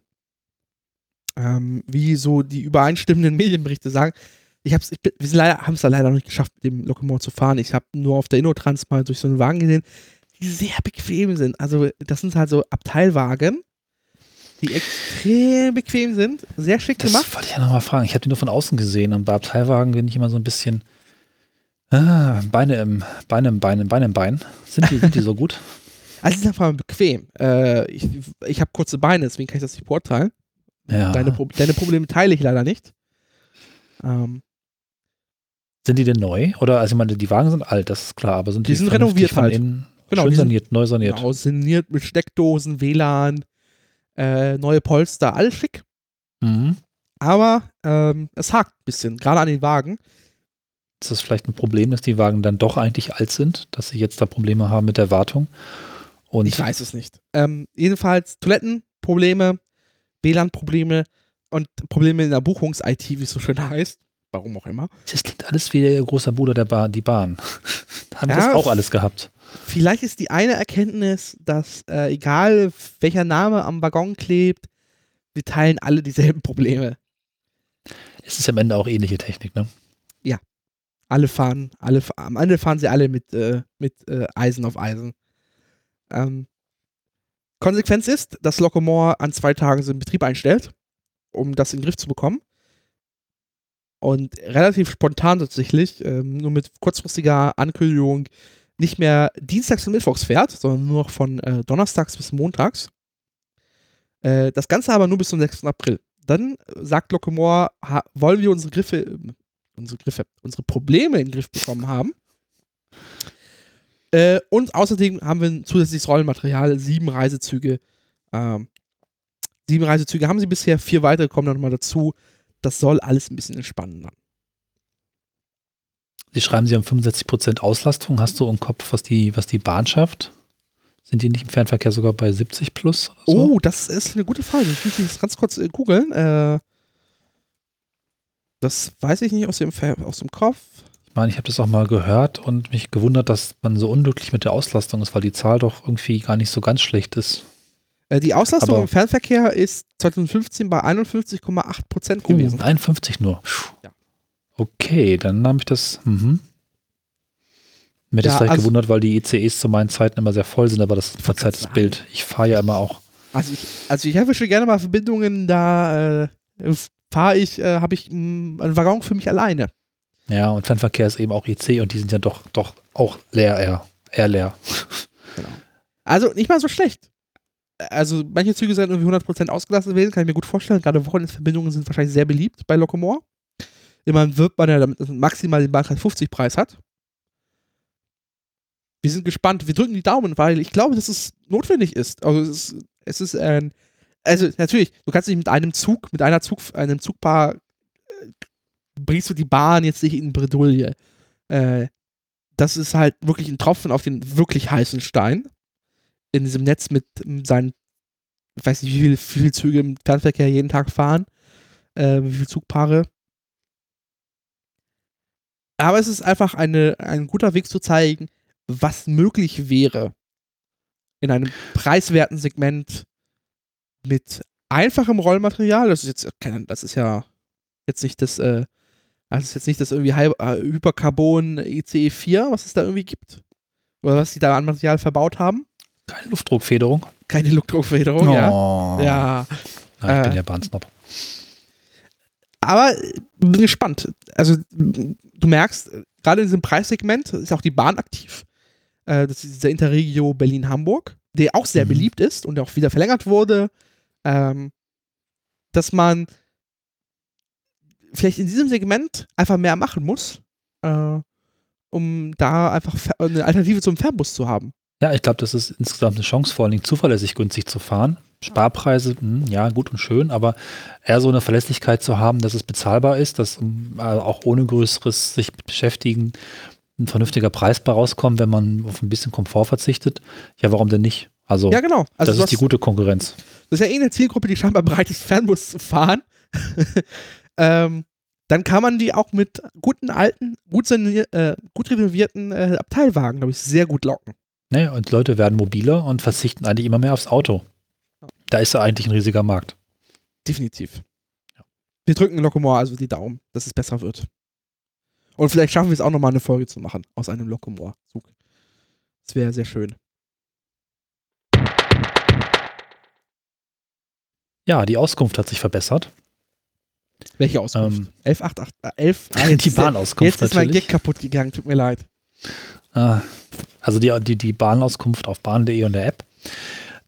Ähm, wie so die übereinstimmenden Medienberichte sagen. Ich hab's, ich bin, wir haben es leider noch nicht geschafft, mit dem Lokomor zu fahren. Ich habe nur auf der Innotrans mal durch so einen Wagen gesehen, die sehr bequem sind. Also, das sind halt so Abteilwagen, die extrem bequem sind, sehr schick das gemacht. wollte ich ja nochmal fragen. Ich habe die nur von außen gesehen und bei Abteilwagen bin ich immer so ein bisschen ah, Beine im Beine im Bein, Beine im Bein. Sind die, sind die so gut? Also, sie sind einfach bequem. Äh, ich ich habe kurze Beine, deswegen kann ich das nicht beurteilen. Ja. Deine, Pro deine Probleme teile ich leider nicht. Ähm, Sind die denn neu? Oder, also ich meine, die Wagen sind alt, das ist klar, aber sind Die die, sind renoviert von halt. innen Genau, schön saniert, neu saniert? genau, saniert mit Steckdosen, WLAN, äh, neue Polster, alles schick. Mhm. Aber ähm, es hakt ein bisschen, gerade an den Wagen. Ist das vielleicht ein Problem, dass die Wagen dann doch eigentlich alt sind, dass sie jetzt da Probleme haben mit der Wartung? Und Ich weiß es nicht. Ähm, jedenfalls Toilettenprobleme, WLAN-Probleme und Probleme in der Buchungs-IT, wie es so schön heißt. Warum auch immer. das klingt alles wie der große Bruder der Bahn, die Bahn. da haben wir Ja. das auch alles gehabt. Vielleicht ist die eine Erkenntnis, dass äh, egal welcher Name am Waggon klebt, wir teilen alle dieselben Probleme. Es ist am Ende auch ähnliche Technik, ne? Alle fahren, alle, am Ende fahren sie alle mit, äh, mit äh, Eisen auf Eisen. Ähm, Konsequenz ist, dass Locomore an zwei Tagen seinen Betrieb einstellt, um das in den Griff zu bekommen. Und relativ spontan tatsächlich, ähm, nur mit kurzfristiger Ankündigung, nicht mehr dienstags und mittwochs fährt, sondern nur noch von äh, donnerstags bis montags. Äh, das Ganze aber nur bis zum 6. April. Dann äh, sagt Locomore, wollen wir unsere Griffe, ähm, unsere Griffe, unsere Probleme in den Griff bekommen haben. Äh, und außerdem haben wir ein zusätzliches Rollenmaterial, sieben Reisezüge. Ähm, sieben Reisezüge haben sie bisher, vier weitere kommen dann nochmal dazu. Das soll alles ein bisschen entspannen dann. Sie schreiben, Sie haben 65% Auslastung. Hast du im Kopf, was die, was die Bahn schafft? Sind die nicht im Fernverkehr sogar bei 70 plus? so? Oh, das ist eine gute Frage. Ich muss das ganz kurz äh, googeln. Äh, das weiß ich nicht aus dem, aus dem Kopf. Ich meine, ich habe das auch mal gehört und mich gewundert, dass man so unglücklich mit der Auslastung ist, weil die Zahl doch irgendwie gar nicht so ganz schlecht ist. Äh, die Auslastung Aber- im Fernverkehr ist 2015 bei 51,8 Prozent gewesen. Uh, 51 nur. Ja. Okay, dann nahm ich das. Mhm. Mir Ja, das vielleicht also- gewundert, weil die ICEs zu meinen Zeiten immer sehr voll sind, aber das verzeiht das sagen. Bild. Ich fahre ja immer auch. Also ich, also ich habe schon gerne mal Verbindungen, da äh, fahre ich, äh, habe ich mh, einen Waggon für mich alleine. Ja, und Fernverkehr ist eben auch IC und die sind ja doch, doch auch leer, eher, eher leer. Also nicht mal so schlecht. Also manche Züge sind irgendwie 100% ausgelastet gewesen, kann ich mir gut vorstellen. Gerade Wochenendverbindungen sind wahrscheinlich sehr beliebt bei Locomore. Immerhin wirbt man ja damit, maximal den Bahncard 50 Preis hat. Wir sind gespannt, wir drücken die Daumen, weil ich glaube, dass es notwendig ist. Also es ist, es ist ein, also natürlich, du kannst nicht mit einem Zug, mit einer Zug, einem Zugpaar äh, bringst du die Bahn jetzt nicht in Bredouille. Äh, das ist halt wirklich ein Tropfen auf den wirklich heißen Stein in diesem Netz mit seinen, ich weiß nicht, wie viele, wie viele Züge im Fernverkehr jeden Tag fahren, äh, wie viele Zugpaare. Aber es ist einfach eine, ein guter Weg zu zeigen, was möglich wäre in einem preiswerten Segment mit einfachem Rollmaterial. Das ist jetzt das ist ja jetzt nicht das, äh, das ist jetzt nicht das irgendwie äh, Hypercarbon ICE 4, was es da irgendwie gibt. Oder was die da an Material verbaut haben. Keine Luftdruckfederung. Keine Luftdruckfederung, ja. Oh. Ja. Ja, ich bin Äh. ja Bahnsnob. Aber bin gespannt. Also du merkst, gerade in diesem Preissegment ist auch die Bahn aktiv. Äh, das ist dieser Interregio Berlin-Hamburg, der auch sehr Mhm. beliebt ist und auch wieder verlängert wurde. Ähm, dass man vielleicht in diesem Segment einfach mehr machen muss, äh, um da einfach eine Alternative zum Fernbus zu haben. Ja, ich glaube, das ist insgesamt eine Chance, vor allen Dingen zuverlässig günstig zu fahren. Sparpreise, hm, ja, gut und schön, aber eher so eine Verlässlichkeit zu haben, dass es bezahlbar ist, dass ähm, äh, auch ohne größeres sich mit beschäftigen ein vernünftiger Preis bei rauskommt, wenn man auf ein bisschen Komfort verzichtet. Ja, warum denn nicht? Also, Ja, genau. Also das ist die gute Konkurrenz. Das ist ja eh eine Zielgruppe, die scheinbar bereit ist, Fernbus zu fahren. ähm, dann kann man die auch mit guten alten, gut, äh, gut renovierten äh, Abteilwagen, glaube ich, sehr gut locken. Ne? Und Leute werden mobiler und verzichten eigentlich immer mehr aufs Auto. Da ist ja eigentlich ein riesiger Markt. Definitiv. Wir drücken Locomore also die Daumen, dass es besser wird. Und vielleicht schaffen wir es auch nochmal eine Folge zu machen aus einem Locomore-Zug. Das wäre sehr schön. Ja, die Auskunft hat sich verbessert. Welche Auskunft? Ähm, 1188, äh, 11, ah, die jetzt- Bahnauskunft Jetzt ist mein. Gag kaputt gegangen, tut mir leid. Ah, Also die, die, die Bahnauskunft auf bahn.de und der App,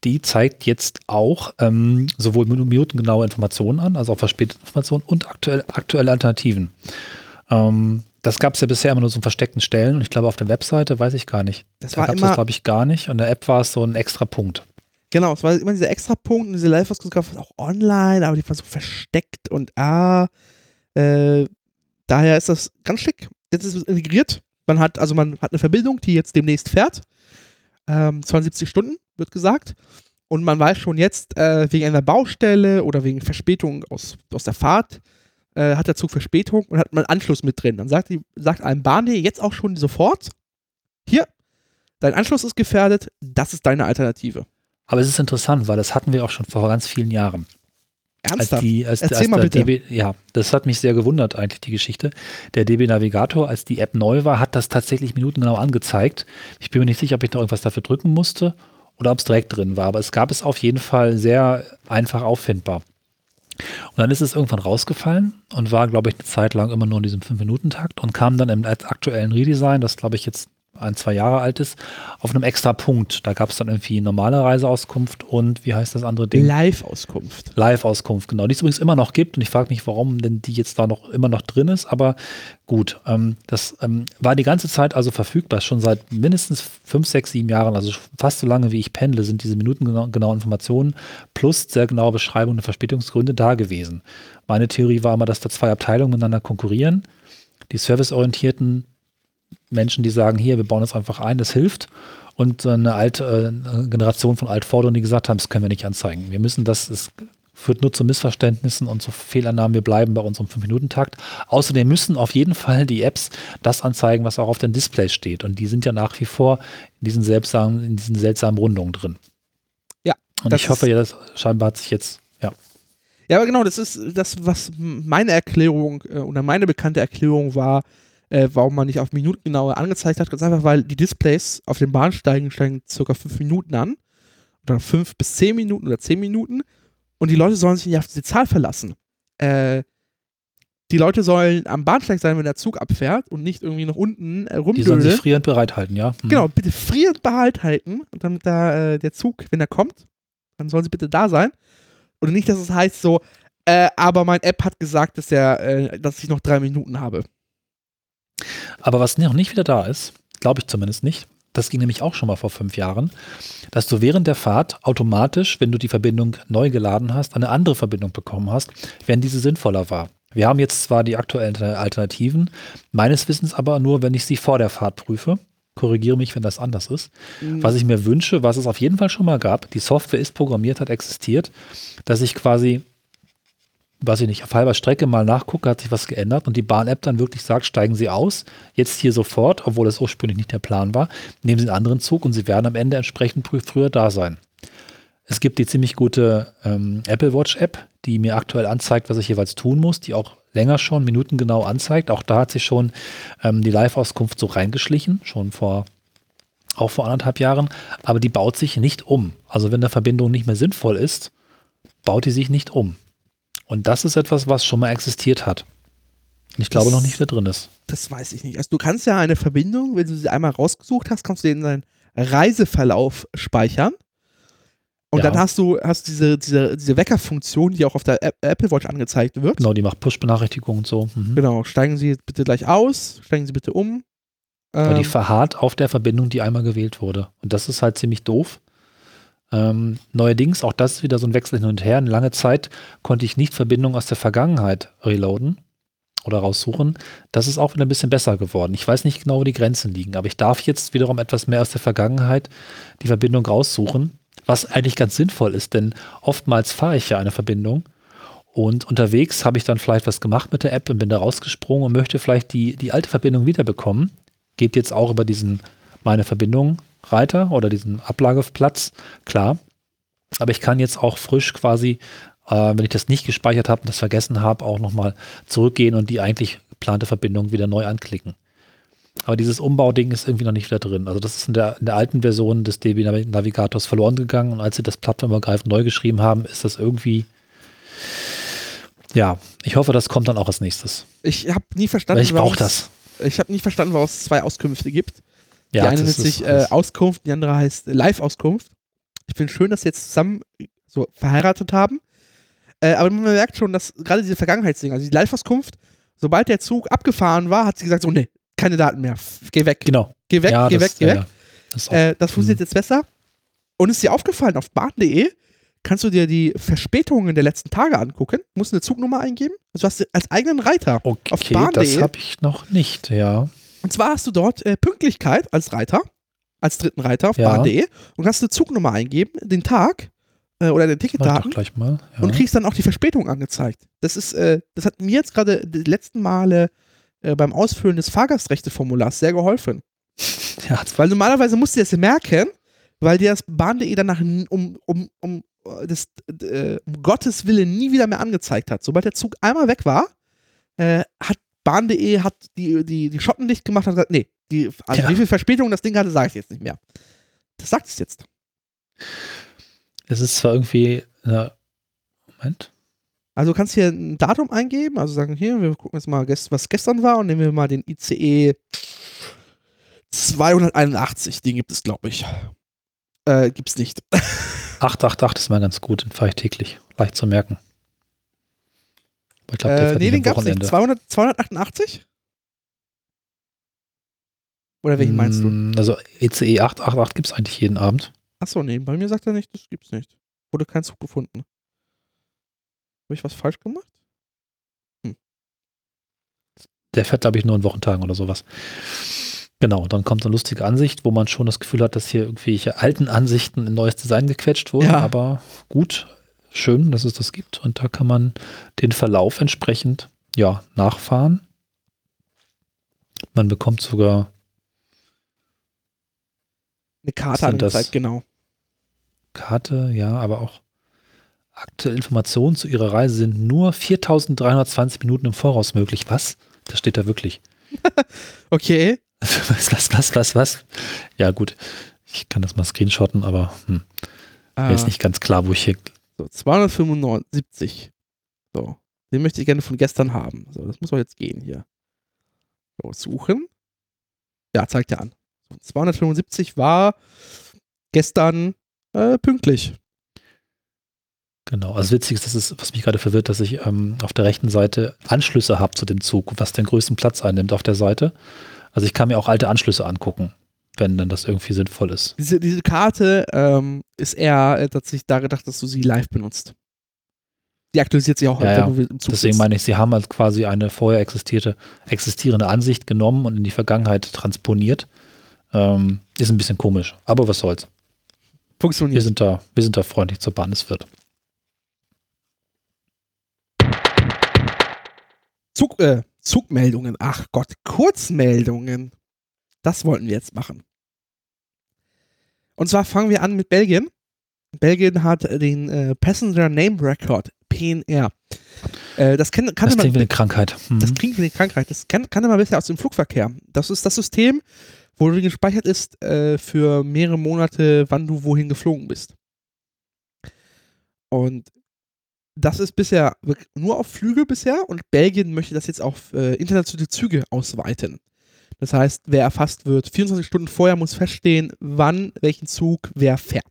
die zeigt jetzt auch ähm, sowohl minutengenaue Informationen an, also auch verspätete Informationen und aktuell, aktuelle Alternativen. Ähm, das gab es ja bisher immer nur so in versteckten Stellen und ich glaube auf der Webseite weiß ich gar nicht. Das Da gab es glaube ich gar nicht. Und in der App war es so ein extra Punkt. genau, es war immer dieser extra Punkt und diese Live-Auskunft gab es auch online, aber die war so versteckt und ah, äh, daher ist das ganz schick. Jetzt ist es integriert. Man hat, also man hat eine Verbindung, die jetzt demnächst fährt. Ähm, 72 Stunden, wird gesagt. Und man weiß schon jetzt, äh, wegen einer Baustelle oder wegen Verspätung aus, aus der Fahrt, äh, hat der Zug Verspätung und hat man Anschluss mit drin. Dann sagt, die, sagt einem Bahn.de jetzt auch schon sofort, hier, dein Anschluss ist gefährdet, das ist deine Alternative. Aber es ist interessant, weil das hatten wir auch schon vor ganz vielen Jahren. Als Ernsthaft? die, als, Erzähl als mal bitte. DB, ja, das hat mich sehr gewundert, eigentlich, die Geschichte. Der DB Navigator, als die App neu war, hat das tatsächlich minutengenau angezeigt. Ich bin mir nicht sicher, ob ich da irgendwas dafür drücken musste oder ob es direkt drin war, aber es gab es auf jeden Fall sehr einfach auffindbar. Und dann ist es irgendwann rausgefallen und war, glaube ich, eine Zeit lang immer nur in diesem 5-Minuten-Takt und kam dann im aktuellen Redesign, das glaube ich jetzt ein, zwei Jahre alt ist, auf einem extra Punkt. Da gab es dann irgendwie normale Reiseauskunft und wie heißt das andere Ding? Live-Auskunft. Live-Auskunft, genau. Die es übrigens immer noch gibt und ich frage mich, warum denn die jetzt da noch immer noch drin ist, aber gut. Ähm, das ähm, war die ganze Zeit also verfügbar, schon seit mindestens fünf, sechs, sieben Jahren, also fast so lange wie ich pendle, sind diese minutengenauen Informationen plus sehr genaue Beschreibungen der Verspätungsgründe da gewesen. Meine Theorie war immer, dass da zwei Abteilungen miteinander konkurrieren. Die serviceorientierten Menschen, die sagen, hier, wir bauen das einfach ein, das hilft und eine alte äh, Generation von Altvorderen, die gesagt haben, das können wir nicht anzeigen. Wir müssen das, es führt nur zu Missverständnissen und zu Fehlannahmen. Wir bleiben bei unserem 5-Minuten-Takt. Außerdem müssen auf jeden Fall die Apps das anzeigen, was auch auf den Displays steht. Und die sind ja nach wie vor in diesen seltsamen, in diesen seltsamen Rundungen drin. Ja, Und ich hoffe ja, das scheinbar hat sich jetzt, ja. Ja, aber genau, das ist das, was meine Erklärung äh, oder meine bekannte Erklärung war, äh, warum man nicht auf Minuten genauer angezeigt hat. Ganz einfach, weil die Displays auf den Bahnsteigen steigen circa fünf Minuten an. Oder fünf bis zehn Minuten oder zehn Minuten. Und die Leute sollen sich nicht auf diese Zahl verlassen. Äh, die Leute sollen am Bahnsteig sein, wenn der Zug abfährt und nicht irgendwie nach unten äh, Die sollen sich rumdödeln. frierend bereithalten, ja. Hm. Genau, bitte frierend behalt halten, und damit da äh, der Zug, wenn er kommt, dann sollen sie bitte da sein. Und nicht, dass es heißt so, äh, aber mein App hat gesagt, dass, der, äh, dass ich noch drei Minuten habe. Aber was noch nicht wieder da ist, glaube ich zumindest nicht, das ging nämlich auch schon mal vor fünf Jahren, dass du während der Fahrt automatisch, wenn du die Verbindung neu geladen hast, eine andere Verbindung bekommen hast, wenn diese sinnvoller war. Wir haben jetzt zwar die aktuellen Alternativen, meines Wissens aber nur, wenn ich sie vor der Fahrt prüfe. Korrigiere mich, wenn das anders ist. Was ich mir wünsche, was es auf jeden Fall schon mal gab, die Software ist programmiert, hat existiert, dass ich quasi weiß ich nicht, auf halber Strecke mal nachgucke, hat sich was geändert und die Bahn-App dann wirklich sagt, steigen Sie aus, jetzt hier sofort, obwohl das ursprünglich nicht der Plan war, nehmen Sie einen anderen Zug und Sie werden am Ende entsprechend frü- früher da sein. Es gibt die ziemlich gute ähm, Apple Watch App, die mir aktuell anzeigt, was ich jeweils tun muss, die auch länger schon minutengenau anzeigt. Auch da hat sich schon ähm, die Live-Auskunft so reingeschlichen, schon vor auch vor anderthalb Jahren, aber die baut sich nicht um. Also wenn eine Verbindung nicht mehr sinnvoll ist, baut die sich nicht um. Und das ist etwas, was schon mal existiert hat. Ich glaube Das- noch nicht, wer drin ist. Das weiß ich nicht. Also du kannst ja eine Verbindung, wenn du sie einmal rausgesucht hast, kannst du den in deinen Reiseverlauf speichern. Und Ja. dann hast du hast diese, diese, diese Weckerfunktion, die auch auf der App- Apple Watch angezeigt wird. Genau, die macht Push-Benachrichtigungen und so. Mhm. Genau, steigen Sie bitte gleich aus, steigen Sie bitte um. Aber Ähm, die verharrt auf der Verbindung, die einmal gewählt wurde. Und das ist halt ziemlich doof. Ähm, neuerdings, auch das ist wieder so ein Wechsel hin und her. Eine lange Zeit konnte ich nicht Verbindungen aus der Vergangenheit reloaden oder raussuchen. Das ist auch wieder ein bisschen besser geworden. Ich weiß nicht genau, wo die Grenzen liegen, aber ich darf jetzt wiederum etwas mehr aus der Vergangenheit die Verbindung raussuchen, was eigentlich ganz sinnvoll ist, denn oftmals fahre ich ja eine Verbindung und unterwegs habe ich dann vielleicht was gemacht mit der App und bin da rausgesprungen und möchte vielleicht die, die alte Verbindung wiederbekommen. Geht jetzt auch über diesen meine Verbindung Reiter oder diesen Ablageplatz, klar. Aber ich kann jetzt auch frisch quasi, äh, wenn ich das nicht gespeichert habe und das vergessen habe, auch nochmal zurückgehen und die eigentlich geplante Verbindung wieder neu anklicken. Aber dieses Umbauding ist irgendwie noch nicht wieder drin. Also das ist in der, in der alten Version des DB Navigators verloren gegangen und als sie das plattformübergreifend neu geschrieben haben, ist das irgendwie ja, ich hoffe, das kommt dann auch als nächstes. ich habe nie verstanden, Weil ich brauche das. Ich habe nie verstanden, warum es zwei Auskünfte gibt. Ja, die eine nennt sich äh, Auskunft, die andere heißt äh, Live-Auskunft. Ich finde schön, dass sie jetzt zusammen äh, so verheiratet haben. Äh, aber man merkt schon, dass gerade diese Vergangenheitsdinge, also die Live-Auskunft, sobald der Zug abgefahren war, hat sie gesagt: So, nee, keine Daten mehr. Geh weg. Genau. Geh weg, ja, geh das, weg, geh ja, weg. Das Äh, das funktioniert jetzt besser. Und ist dir aufgefallen, auf bahn.de kannst du dir die Verspätungen der letzten Tage angucken, musst eine Zugnummer eingeben. Also du hast als eigenen Reiter auf okay, bahn.de. das habe ich noch nicht, ja. Und zwar hast du dort äh, Pünktlichkeit als Reiter, als dritten Reiter auf Ja. bahn.de und kannst eine Zugnummer eingeben, den Tag äh, oder den Ticketdaten gleich mal. Ja. und kriegst dann auch die Verspätung angezeigt. Das ist, äh, das hat mir jetzt gerade die letzten Male äh, beim Ausfüllen des Fahrgastrechteformulars sehr geholfen. ja, Weil normalerweise musst du das merken, weil dir das bahn.de danach um, um, um, äh, das, äh, um Gottes Willen nie wieder mehr angezeigt hat. Sobald der Zug einmal weg war, äh, hat bahn.de hat die, die, die Schotten dicht gemacht und hat gesagt, nee, die, also Ja. wie viel Verspätung das Ding hatte, sage ich jetzt nicht mehr. Das sagt es jetzt. es ist zwar irgendwie, na, Moment, Also du kannst hier ein Datum eingeben, also sagen, hier, wir gucken jetzt mal, was gestern war und nehmen wir mal den ICE 281, den gibt es, glaube ich. Äh, gibt's nicht. 888 ist mal ganz gut, den fahre ich täglich. Leicht zu merken. Ich glaube, der Äh, nee, den am gab's nicht. Wochenende. 200, 288? Oder welchen meinst du? Mm, Also ECE 888 gibt es eigentlich jeden Abend. Achso, nee, bei mir sagt er nicht, das gibt's nicht. Wurde kein Zug gefunden. Habe ich was falsch gemacht? Der fährt, glaube ich, nur in Wochentagen oder sowas. Genau, dann kommt eine lustige Ansicht, wo man schon das Gefühl hat, dass hier irgendwelche alten Ansichten in neues Design gequetscht wurden. Ja. Aber gut, schön, dass es das gibt. Und da kann man den Verlauf entsprechend ja, nachfahren. Man bekommt sogar Eine Karte angezeigt, genau. Karte, ja, aber auch aktuelle Informationen zu ihrer Reise sind nur 4320 Minuten im Voraus möglich. Was? Das steht da wirklich. Okay. Was, was, was, was, was? Ja, gut. Ich kann das mal screenshotten, aber hm, mir Äh, ist nicht ganz klar, wo ich hier. So, 275. So. Den möchte ich gerne von gestern haben. So, das muss doch jetzt gehen hier. So, suchen. Ja, zeigt er an. So, 275 war gestern äh, pünktlich. Genau. Also witzig ist, das ist, was mich gerade verwirrt, dass ich ähm, auf der rechten Seite Anschlüsse habe zu dem Zug, was den größten Platz einnimmt auf der Seite. Also ich kann mir auch alte Anschlüsse angucken, wenn dann das irgendwie sinnvoll ist. Diese, diese Karte ähm, ist eher äh, tatsächlich da gedacht, dass du sie live benutzt. Die aktualisiert sich auch, Ja, ja. im Zug Deswegen meine ich, sie haben halt quasi eine vorher existierte, existierende Ansicht genommen und in die Vergangenheit transponiert. Ähm, ist ein bisschen komisch, aber was soll's. Wir Funktioniert. sind da, wir sind da freundlich zur Bahn, es wird. Zug, äh, Zugmeldungen. Ach Gott, Kurzmeldungen. Das wollten wir jetzt machen. Und zwar fangen wir an mit Belgien. Belgien hat den äh, Passenger Name Record, PNR. Äh, das kann, Das kannte man, klingt wie eine Krankheit. Mhm. das klingt wie eine Krankheit. Das kann, kannte man bisher aus dem Flugverkehr. Das ist das System, wo gespeichert ist äh, für mehrere Monate, wann du wohin geflogen bist. Und das ist bisher nur auf Flüge bisher und Belgien möchte das jetzt auf äh, internationale Züge ausweiten. Das heißt, wer erfasst wird, 24 Stunden vorher muss feststehen, wann welchen Zug wer fährt.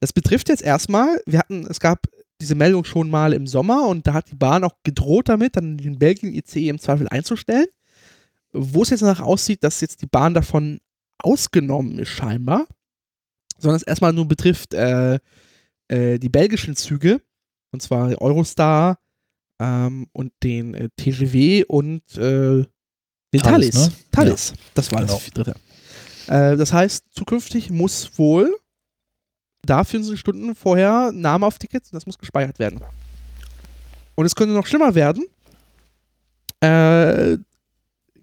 Das betrifft jetzt erstmal, wir hatten, es gab diese Meldung schon mal im Sommer und da hat die Bahn auch gedroht damit, dann den Belgien ICE im Zweifel einzustellen. Wo es jetzt danach aussieht, dass jetzt die Bahn davon ausgenommen ist, scheinbar, sondern es erstmal nur betrifft äh, äh, die belgischen Züge, und zwar Eurostar ähm, und den äh, TGW und äh, den Thalys. Thalys, ne? Thalys. Das war Genau. das dritte. Äh, das heißt, zukünftig muss wohl da 24 Stunden vorher Name auf Tickets und das muss gespeichert werden. Und es könnte noch schlimmer werden. Äh,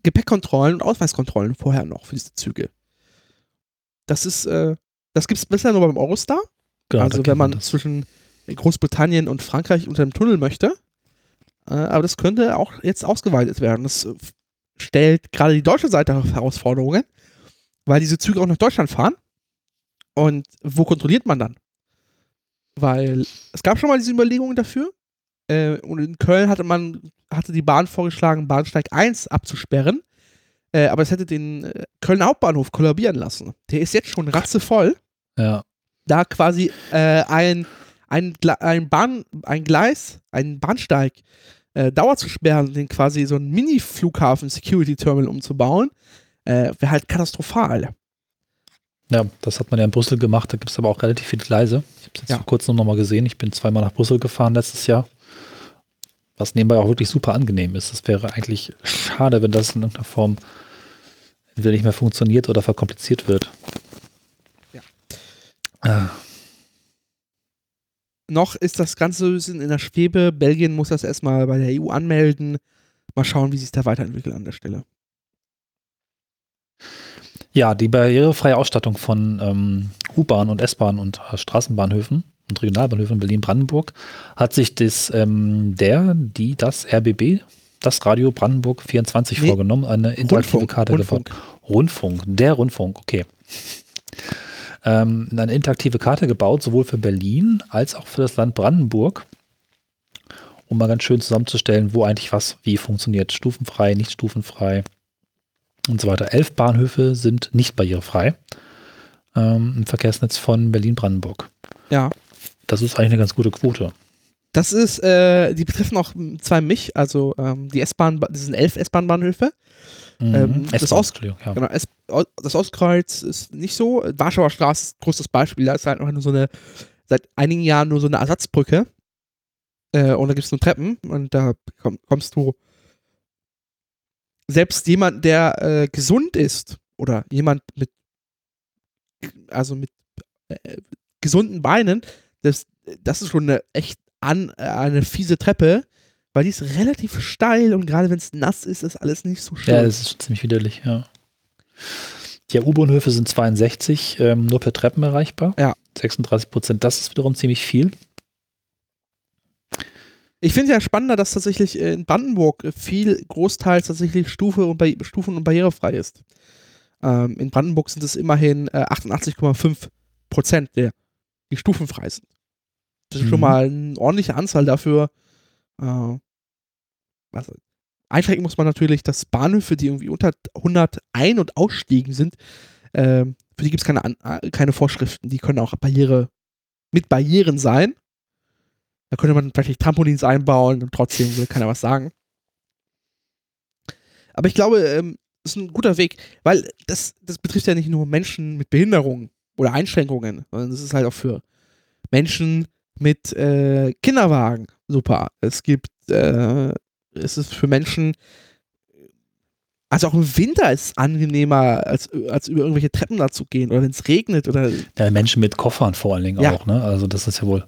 Gepäckkontrollen und Ausweiskontrollen vorher noch für diese Züge. Das ist, äh, das gibt es bisher nur beim Eurostar. Genau, also wenn man das. zwischen Großbritannien und Frankreich unter dem Tunnel möchte. Äh, aber das könnte auch jetzt ausgeweitet werden. Das äh, stellt gerade die deutsche Seite Herausforderungen, weil diese Züge auch nach Deutschland fahren. Und wo kontrolliert man dann? Weil es gab schon mal diese Überlegungen dafür. Äh, und in Köln hatte man, hatte die Bahn vorgeschlagen, Bahnsteig 1 abzusperren. Äh, aber es hätte den äh, Köln Hauptbahnhof kollabieren lassen. Der ist jetzt schon ratzevoll Ja, da quasi äh, ein, ein, ein, Bahn, ein Gleis, ein Bahnsteig äh, Dauer zu sperren und den quasi so einen Mini-Flughafen Security Terminal umzubauen, äh, wäre halt katastrophal. ja, das hat man ja in Brüssel gemacht. Da gibt es aber auch relativ viele Gleise. Ich habe es jetzt Ja. vor kurzem noch mal gesehen. Ich bin zweimal nach Brüssel gefahren letztes Jahr. Was nebenbei auch wirklich super angenehm ist. Es wäre eigentlich schade, wenn das in irgendeiner Form entweder nicht mehr funktioniert oder verkompliziert wird. Ja. Ah, Noch ist das Ganze so ein bisschen in der Schwebe. Belgien muss das erstmal bei der EU anmelden. Mal schauen, wie sich da weiterentwickelt an der Stelle. Ja, die barrierefreie Ausstattung von ähm, U-Bahn und S-Bahn und äh, Straßenbahnhöfen und Regionalbahnhöfen in Berlin-Brandenburg hat sich das, ähm, der, die, das RBB, das Radio Brandenburg 24 Nee, vorgenommen, eine interaktive Rundfunk, Karte Rundfunk. gebaut. Rundfunk, der Rundfunk, okay. Ähm, eine interaktive Karte gebaut, sowohl für Berlin als auch für das Land Brandenburg, um mal ganz schön zusammenzustellen, wo eigentlich was wie funktioniert. Stufenfrei, nicht stufenfrei und so weiter. Elf Bahnhöfe sind nicht barrierefrei ähm, im Verkehrsnetz von Berlin-Brandenburg. Ja. Das ist eigentlich eine ganz gute Quote. Das ist, äh, die betreffen auch zwei mich, also ähm, die S-Bahn, das sind elf S-Bahn-Bahnhöfe. Ähm, das Aus- ja. Genau, das Ostkreuz ist nicht so. Warschauer Straße ist ein großes Beispiel. Da ist halt noch nur so eine, seit einigen Jahren nur so eine Ersatzbrücke. Äh, und da gibt es nur Treppen und da komm, kommst du. Selbst jemand, der äh, gesund ist oder jemand mit, also mit äh, gesunden Beinen, das, das ist schon eine echt an, äh, eine fiese Treppe, weil die ist relativ steil und gerade wenn es nass ist, ist alles nicht so schön. Ja, das ist ziemlich widerlich, ja. Die U-Bahnhöfe sind 62, ähm, nur per Treppen erreichbar. Ja. 36 Prozent, das ist wiederum ziemlich viel. Ich finde ja spannender, dass tatsächlich in Brandenburg viel großteils tatsächlich Stufe und Barri- Stufen- und barrierefrei ist. Ähm, in Brandenburg sind es immerhin äh, 88,5 Prozent der, die stufenfrei sind. Das ist Mhm. schon mal eine ordentliche Anzahl dafür. Äh, was, einschränken muss man natürlich, dass Bahnhöfe, die irgendwie unter 100 Ein- und Ausstiegen sind, ähm, für die gibt es keine, äh, keine Vorschriften. Die können auch Barriere mit Barrieren sein. Da könnte man vielleicht Trampolins einbauen und trotzdem will keiner was sagen. Aber ich glaube, ähm, das ist ein guter Weg, weil das, das betrifft ja nicht nur Menschen mit Behinderungen oder Einschränkungen, sondern das ist halt auch für Menschen mit äh, Kinderwagen super. Es gibt, äh, es ist für Menschen, also auch im Winter ist es angenehmer, als, als über irgendwelche Treppen da zu gehen oder wenn es regnet oder Ja, Menschen mit Koffern vor allen Dingen Ja. auch, ne? Also das ist ja wohl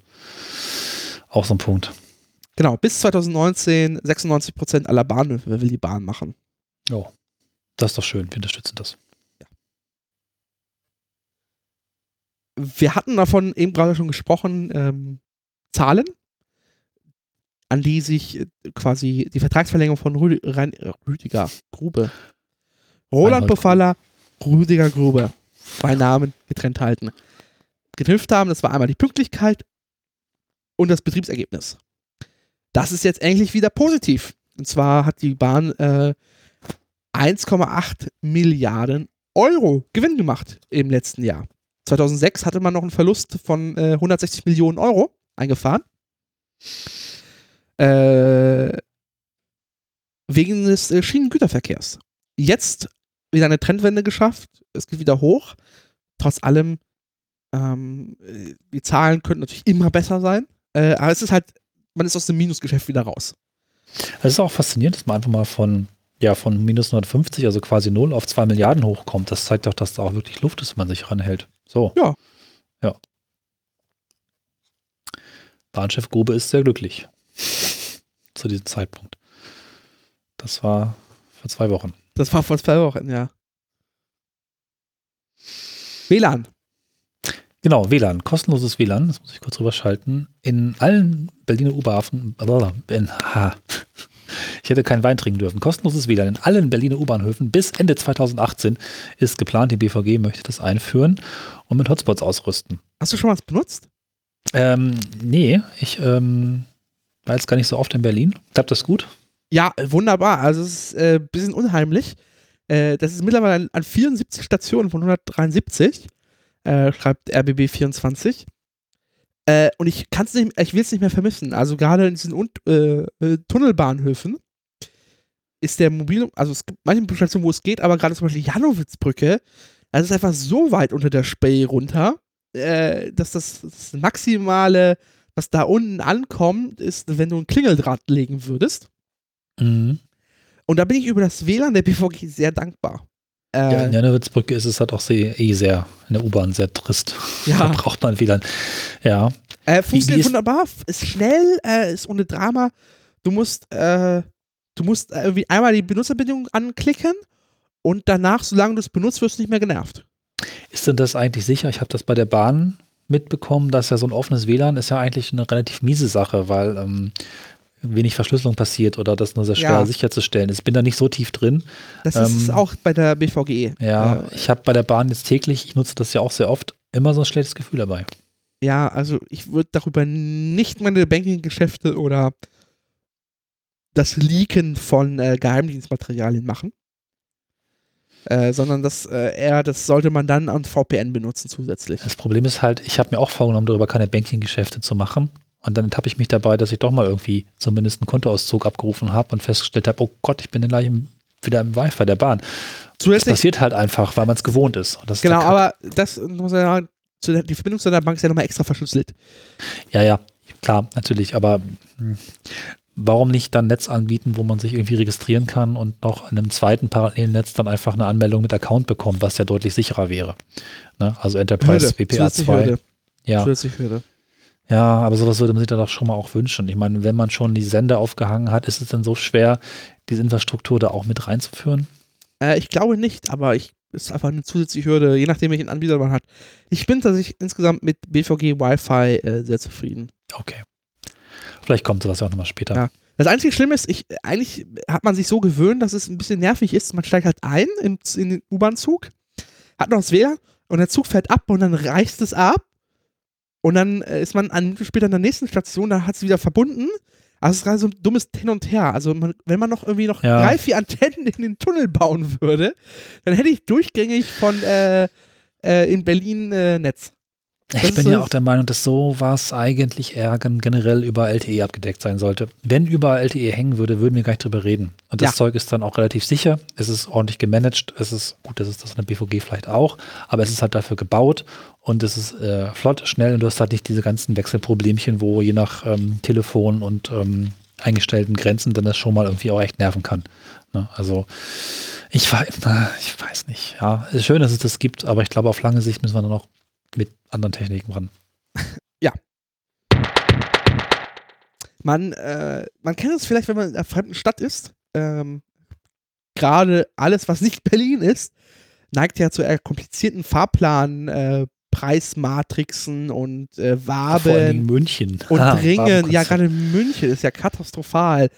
auch so ein Punkt. Genau, bis 2019 96% aller Bahnhöfe will die Bahn machen. Das ist doch schön, wir unterstützen das. Wir hatten davon eben gerade schon gesprochen, ähm, Zahlen, an die sich äh, quasi die Vertragsverlängerung von Rüdi Rein äh, Rüdiger Grube, Roland Befaller, Rüdiger Grube, bei Namen getrennt halten, geknüpft haben. Das war einmal die Pünktlichkeit und das Betriebsergebnis. Das ist jetzt endlich wieder positiv. Und zwar hat die Bahn äh, 1,8 Milliarden Euro Gewinn gemacht im letzten Jahr. 2006 hatte man noch einen Verlust von äh, 160 Millionen Euro eingefahren. Äh, wegen des äh, Schienengüterverkehrs. Jetzt wieder eine Trendwende geschafft. Es geht wieder hoch. Trotz allem, ähm, äh, die Zahlen könnten natürlich immer besser sein. Äh, aber es ist halt, man ist aus dem Minusgeschäft wieder raus. Es ist auch faszinierend, dass man einfach mal von, ja, von minus 150, also quasi 0 auf 2 Milliarden hochkommt. Das zeigt doch, dass da auch wirklich Luft ist, wenn man sich ranhält. So. Ja. Ja. Bahnchef Grube ist sehr glücklich. Zu diesem Zeitpunkt. Das war vor zwei Wochen. Das war vor zwei Wochen, ja. WLAN. Genau, WLAN, kostenloses WLAN, das muss ich kurz rüberschalten. In allen Berliner U-Bahnhöfen, in, ha, ich hätte keinen Wein trinken dürfen. Kostenloses WLAN in allen Berliner U-Bahnhöfen bis Ende 2018 ist geplant. Die BVG möchte das einführen und mit Hotspots ausrüsten. Hast du schon was benutzt? Ähm, nee, ich ähm, war jetzt gar nicht so oft in Berlin. Klappt das gut? Ja, wunderbar. Also es ist ein äh, bisschen unheimlich. Äh, das ist mittlerweile an, an 74 Stationen von 173, äh, schreibt RBB24. Äh, und ich ich will es nicht mehr vermissen. Also gerade in diesen Un äh, äh, Tunnelbahnhöfen ist der Mobil, also es gibt manche Stationen, wo es geht, aber gerade zum Beispiel Janowitzbrücke, das ist einfach so weit unter der Spey runter, dass das, das maximale, was da unten ankommt, ist, wenn du ein Klingeldraht legen würdest. Mhm. Und da bin ich über das WLAN der BVG sehr dankbar. Äh, ja, in Janowitzbrücke ist es halt auch sehr, eh sehr, in der U-Bahn sehr trist. Ja. da braucht man WLAN. Ja. Äh, funktioniert wunderbar, ist schnell, äh, ist ohne Drama. Du musst, äh, du musst irgendwie einmal die Benutzerbedingungen anklicken und danach, solange du es benutzt, wirst du nicht mehr genervt. Ist denn das eigentlich sicher? Ich habe das bei der Bahn mitbekommen, dass ja so ein offenes WLAN ist ja eigentlich eine relativ miese Sache, weil ähm, wenig Verschlüsselung passiert oder das nur sehr schwer Ja. sicherzustellen ist. Ich bin da nicht so tief drin. Das ist Ähm, auch bei der BVG. Ja, Äh, ich habe bei der Bahn jetzt täglich, ich nutze das ja auch sehr oft, immer so ein schlechtes Gefühl dabei. Ja, also ich würde darüber nicht meine Banking-Geschäfte oder das Leaken von äh, Geheimdienstmaterialien machen. Äh, sondern das äh, eher, das sollte man dann an VPN benutzen zusätzlich. Das Problem ist halt, ich habe mir auch vorgenommen, darüber keine Banking-Geschäfte zu machen. Und dann habe ich mich dabei, dass ich doch mal irgendwie zumindest einen Kontoauszug abgerufen habe und festgestellt habe, oh Gott, ich bin dann gleich im, wieder im Wi-Fi der Bahn. Das Zusätzlich, passiert halt einfach, weil man es gewohnt ist. Das ist genau, aber das muss man sagen, die Verbindung zu der Bank ist ja nochmal extra verschlüsselt. Ja, ja, klar, natürlich, aber hm, warum nicht dann Netz anbieten, wo man sich irgendwie registrieren kann und noch in einem zweiten parallelen Netz dann einfach eine Anmeldung mit Account bekommt, was ja deutlich sicherer wäre. Ne? Also Enterprise Hürde, WPA2. zusätzliche Hürde, Ja, zusätzliche Hürde. ja, aber sowas würde man sich dann doch schon mal auch wünschen. Ich meine, wenn man schon die Sender aufgehangen hat, ist es dann so schwer, diese Infrastruktur da auch mit reinzuführen? Äh, ich glaube nicht, aber ich ist einfach eine zusätzliche Hürde, je nachdem welchen Anbieter man hat. Ich bin tatsächlich insgesamt mit BVG Wi-Fi äh, sehr zufrieden. Okay. Vielleicht kommt sowas ja auch nochmal später. Ja. Das einzige Schlimme ist, ich, eigentlich hat man sich so gewöhnt, dass es ein bisschen nervig ist. Man steigt halt ein in, in den U-Bahn-Zug, hat noch das WLAN und der Zug fährt ab und dann reißt es ab. Und dann äh, ist man Minute später an der nächsten Station, da hat es wieder verbunden. Also es ist gerade so ein dummes Hin und Her. Also man, wenn man noch irgendwie noch Ja. drei, vier Antennen in den Tunnel bauen würde, dann hätte ich durchgängig von äh, äh, in Berlin äh, Netz. Das Ich bin ja auch der Meinung, dass sowas eigentlich eher gen- generell über LTE abgedeckt sein sollte. Wenn über LTE hängen würde, würden wir gar nicht drüber reden. Und das Ja. Zeug ist dann auch relativ sicher. Es ist ordentlich gemanagt. Es ist gut, das ist das in der BVG vielleicht auch, aber es ist halt dafür gebaut und es ist äh, flott, schnell und du hast halt nicht diese ganzen Wechselproblemchen, wo je nach ähm, Telefon und ähm, eingestellten Grenzen dann das schon mal irgendwie auch echt nerven kann. Ne? Also ich, wei- na, ich weiß nicht. Ja, es ist schön, dass es das gibt, aber ich glaube, auf lange Sicht müssen wir dann noch mit anderen Techniken ran. Man, äh, man kennt es vielleicht, wenn man in einer fremden Stadt ist. Ähm, Gerade alles, was nicht Berlin ist, neigt ja zu eher komplizierten Fahrplan, äh, Preismatrixen und äh, Vor allen Dingen Waben München. und Ah, Ringen. Ja, gerade München ist ja katastrophal.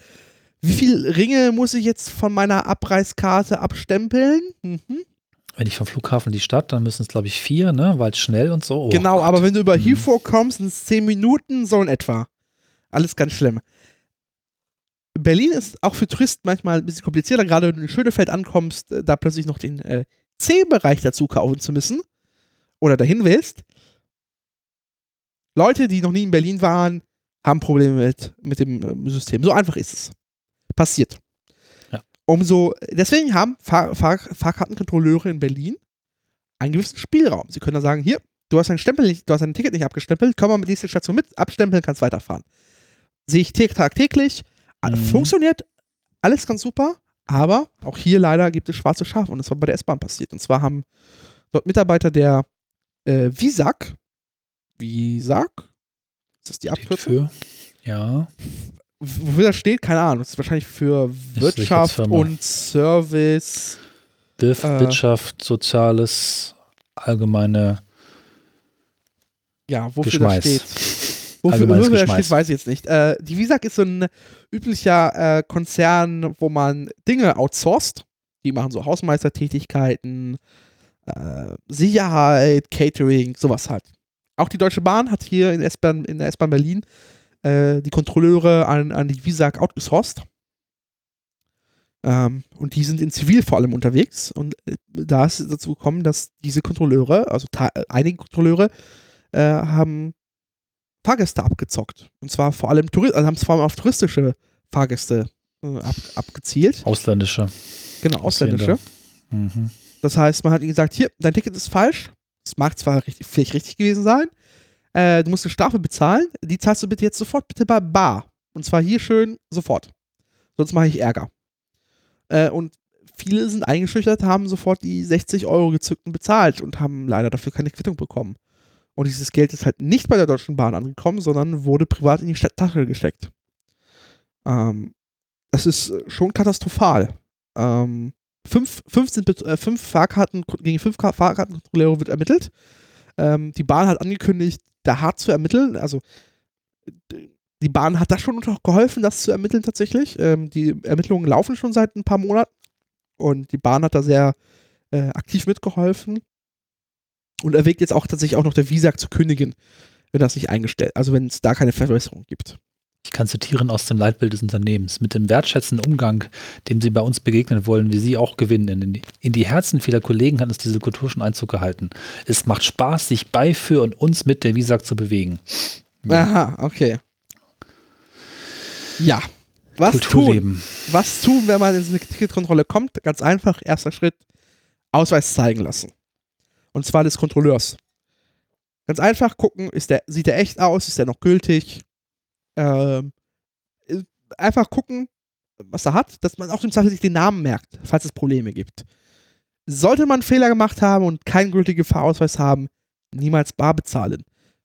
Wie viel Ringe muss ich jetzt von meiner Abreiskarte abstempeln? Mhm. Wenn ich vom Flughafen in die Stadt, dann müssen es, glaube ich, vier, ne? Weil es schnell und so. Oh genau, Gott. aber wenn du über Mhm. Heathrow kommst, sind es zehn Minuten, so in etwa. Alles ganz schlimm. Berlin ist auch für Touristen manchmal ein bisschen komplizierter, gerade wenn du in Schönefeld ankommst, äh, da plötzlich noch den äh, C-Bereich dazu kaufen zu müssen oder dahin willst. Leute, die noch nie in Berlin waren, haben Probleme mit, mit dem ähm, System. So einfach ist es. Passiert. Umso, deswegen haben Fahr Fahr Fahrkartenkontrolleure in Berlin einen gewissen Spielraum. Sie können dann sagen, hier, du hast dein Stempel nicht, du hast dein Ticket nicht abgestempelt, komm mal mit dieser Station mit, abstempeln, kannst weiterfahren. Sehe ich tagtäglich, Mhm. funktioniert alles ganz super, aber auch hier leider gibt es schwarze Schafe und das war bei der S-Bahn passiert. Und zwar haben dort Mitarbeiter der äh, Visag, Visag, ist das die Abkürzung? Ja. Wofür das steht, keine Ahnung. Das ist wahrscheinlich für Wirtschaft und Service. DIV, Äh. Wirtschaft, Soziales, allgemeine Ja, wofür Geschmeiß. das steht. Wofür, wofür das steht, weiß ich jetzt nicht. Äh, die Visag ist so ein üblicher äh, Konzern, wo man Dinge outsourced. Die machen so Hausmeistertätigkeiten, äh, Sicherheit, Catering, sowas halt. Auch die Deutsche Bahn hat hier in, S-Bahn, in der S-Bahn Berlin äh, die Kontrolleure an, an die Visag outgesourced. Ähm, und die sind in Zivil vor allem unterwegs. Und äh, da ist es dazu gekommen, dass diese Kontrolleure, also einige Kontrolleure, äh, haben Fahrgäste abgezockt. Und zwar vor allem Touristen, also haben es vor allem auf touristische Fahrgäste äh, ab, abgezielt. ausländische. Genau, ausländische. Mhm. Das heißt, man hat ihnen gesagt, hier, dein Ticket ist falsch. Es mag zwar richtig, vielleicht richtig gewesen sein. Äh, du musst eine Strafe bezahlen. Die zahlst du bitte jetzt sofort bitte bei Bar. Und zwar hier schön sofort. Sonst mache ich Ärger. Äh, und viele sind eingeschüchtert, haben sofort die 60 Euro gezückt und bezahlt und haben leider dafür keine Quittung bekommen. Und dieses Geld ist halt nicht bei der Deutschen Bahn angekommen, sondern wurde privat in die Tasche gesteckt. Ähm, das ist äh, schon katastrophal. Ähm, fünf, 15, Bet- äh, fünf Fahrkarten, gegen fünf Ka- Fahrkartenkontrolleure wird ermittelt. Ähm, die Bahn hat angekündigt, da hart zu ermitteln. Also die Bahn hat da schon geholfen, das zu ermitteln tatsächlich. Ähm, die Ermittlungen laufen schon seit ein paar Monaten und die Bahn hat da sehr äh, aktiv mitgeholfen und erwägt jetzt auch tatsächlich auch noch der Visag zu kündigen, wenn das nicht eingestellt, also wenn es da keine Verbesserung gibt. Ich kann zitieren aus dem Leitbild des Unternehmens. Mit dem wertschätzenden Umgang, dem Sie bei uns begegnen wollen, wir Sie auch gewinnen. In die, Herzen vieler Kollegen hat uns diese Kultur schon Einzug gehalten. Es macht Spaß, sich bei, für und uns mit der Visag zu bewegen. Ja. Aha, okay. Ja. Was tun? Was tun, wenn man in eine Ticketkontrolle kommt? Ganz einfach, erster Schritt, Ausweis zeigen lassen. Und zwar des Kontrolleurs. Ganz einfach gucken, ist der, sieht der echt aus, ist der noch gültig? Ähm, äh, einfach gucken, was er hat, dass man auch im Zweifel sich den Namen merkt, falls es Probleme gibt. Sollte man Fehler gemacht haben und keinen gültigen Fahrausweis haben, niemals bar bezahlen.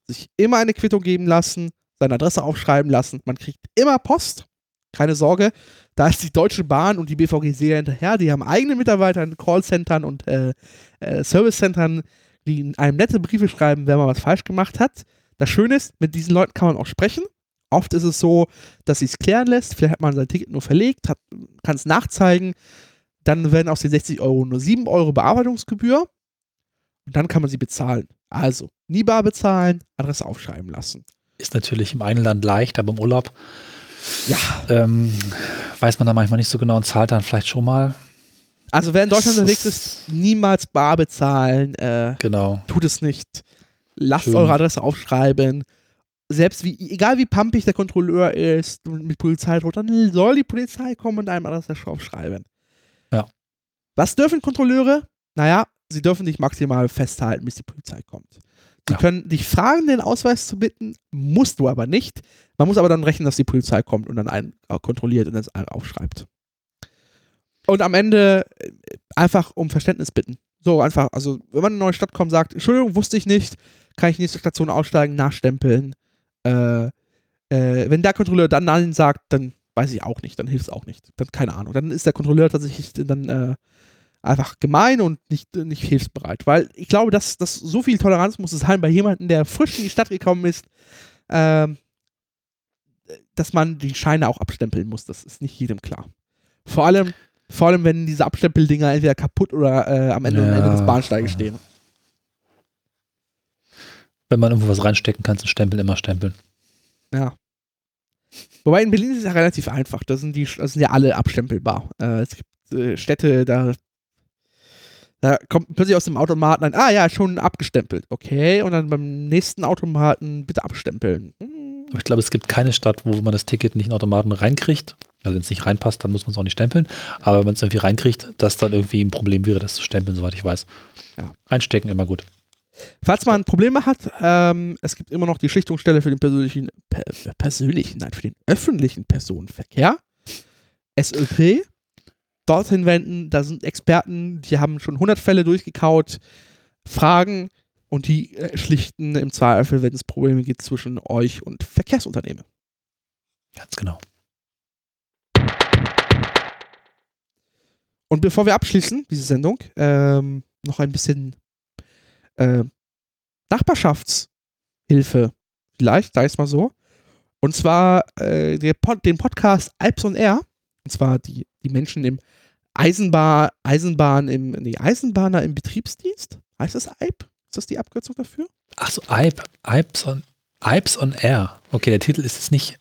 Sich immer eine Quittung geben lassen, seine Adresse aufschreiben lassen. Man kriegt immer Post. Keine Sorge, da ist die Deutsche Bahn und die BVG sehr hinterher. Die haben eigene Mitarbeiter in Callcentern und äh, äh, Servicecentern, die in einem nette Briefe schreiben, wenn man was falsch gemacht hat. Das Schöne ist, mit diesen Leuten kann man auch sprechen. Oft ist es so, dass sie es klären lässt. Vielleicht hat man sein Ticket nur verlegt, kann es nachzeigen. Dann werden aus den 60 Euro nur 7 Euro Bearbeitungsgebühr. Und dann kann man sie bezahlen. Also, nie bar bezahlen, Adresse aufschreiben lassen. Ist natürlich im einen Land leicht, aber im Urlaub Ja, ähm, weiß man da manchmal nicht so genau und zahlt dann vielleicht schon mal. Also wer in Deutschland unterwegs ist- ist, niemals bar bezahlen. Äh, Genau. tut es nicht. Lasst Schön. eure Adresse aufschreiben. Selbst wie, egal wie pumpig der Kontrolleur ist und mit Polizeidruck, dann soll die Polizei kommen und einem Adresse aufschreiben. Ja. Was dürfen Kontrolleure? Naja, sie dürfen dich maximal festhalten, bis die Polizei kommt. Sie Ja. können dich fragen, den Ausweis zu bitten, musst du aber nicht. Man muss aber dann rechnen, dass die Polizei kommt und dann einen äh, kontrolliert und das einen aufschreibt. Und am Ende äh, einfach um Verständnis bitten. So einfach, also wenn man in eine neue Stadt kommt, sagt, Entschuldigung, wusste ich nicht, kann ich nächste Station aussteigen, nachstempeln. Äh, äh, wenn der Kontrolleur dann Nein sagt, dann weiß ich auch nicht, dann hilft es auch nicht. Dann keine Ahnung. Dann ist der Kontrolleur tatsächlich dann äh, einfach gemein und nicht, nicht hilfsbereit. Weil ich glaube, dass, dass so viel Toleranz muss es sein bei jemandem, der frisch in die Stadt gekommen ist, ähm, dass man die Scheine auch abstempeln muss. Das ist nicht jedem klar. Vor allem, vor allem wenn diese Abstempeldinger entweder kaputt oder äh, am Ende, am Ende des Ja. Bahnsteiges stehen. Wenn man irgendwo was reinstecken kann, zum Stempeln immer stempeln. Ja. Wobei in Berlin ist es ja relativ einfach. Da sind, die, da sind ja alle abstempelbar. Äh, es gibt äh, Städte, da, da kommt plötzlich aus dem Automaten ein, ah ja, schon abgestempelt. Okay, und dann beim nächsten Automaten bitte abstempeln. Hm. Aber ich glaube, es gibt keine Stadt, wo man das Ticket nicht in den Automaten reinkriegt. Also wenn es nicht reinpasst, dann muss man es auch nicht stempeln. Aber wenn man es irgendwie reinkriegt, dass dann irgendwie ein Problem wäre, das zu stempeln, soweit ich weiß. Ja. Einstecken immer gut. Falls man Probleme hat, ähm, es gibt immer noch die Schlichtungsstelle für den persönlichen, per, persönlichen, nein, für den öffentlichen Personenverkehr. SÖP. Dorthin wenden, da sind Experten, die haben schon 100 Fälle durchgekaut, Fragen und die äh, schlichten im Zweifel, wenn es Probleme gibt zwischen euch und Verkehrsunternehmen. Ganz genau. Und bevor wir abschließen, diese Sendung, ähm, noch ein bisschen äh, Nachbarschaftshilfe. Vielleicht, sag ich mal so. Und zwar äh, Pod, den Podcast Alps on Air. Und zwar die, die Menschen im Eisenbahn, Eisenbahn im, nee, Eisenbahner im Betriebsdienst. Heißt das EIB? Ist das die Abkürzung dafür? Ach so, Alp, Alps on, Alps on Air. Okay, der Titel ist es nicht.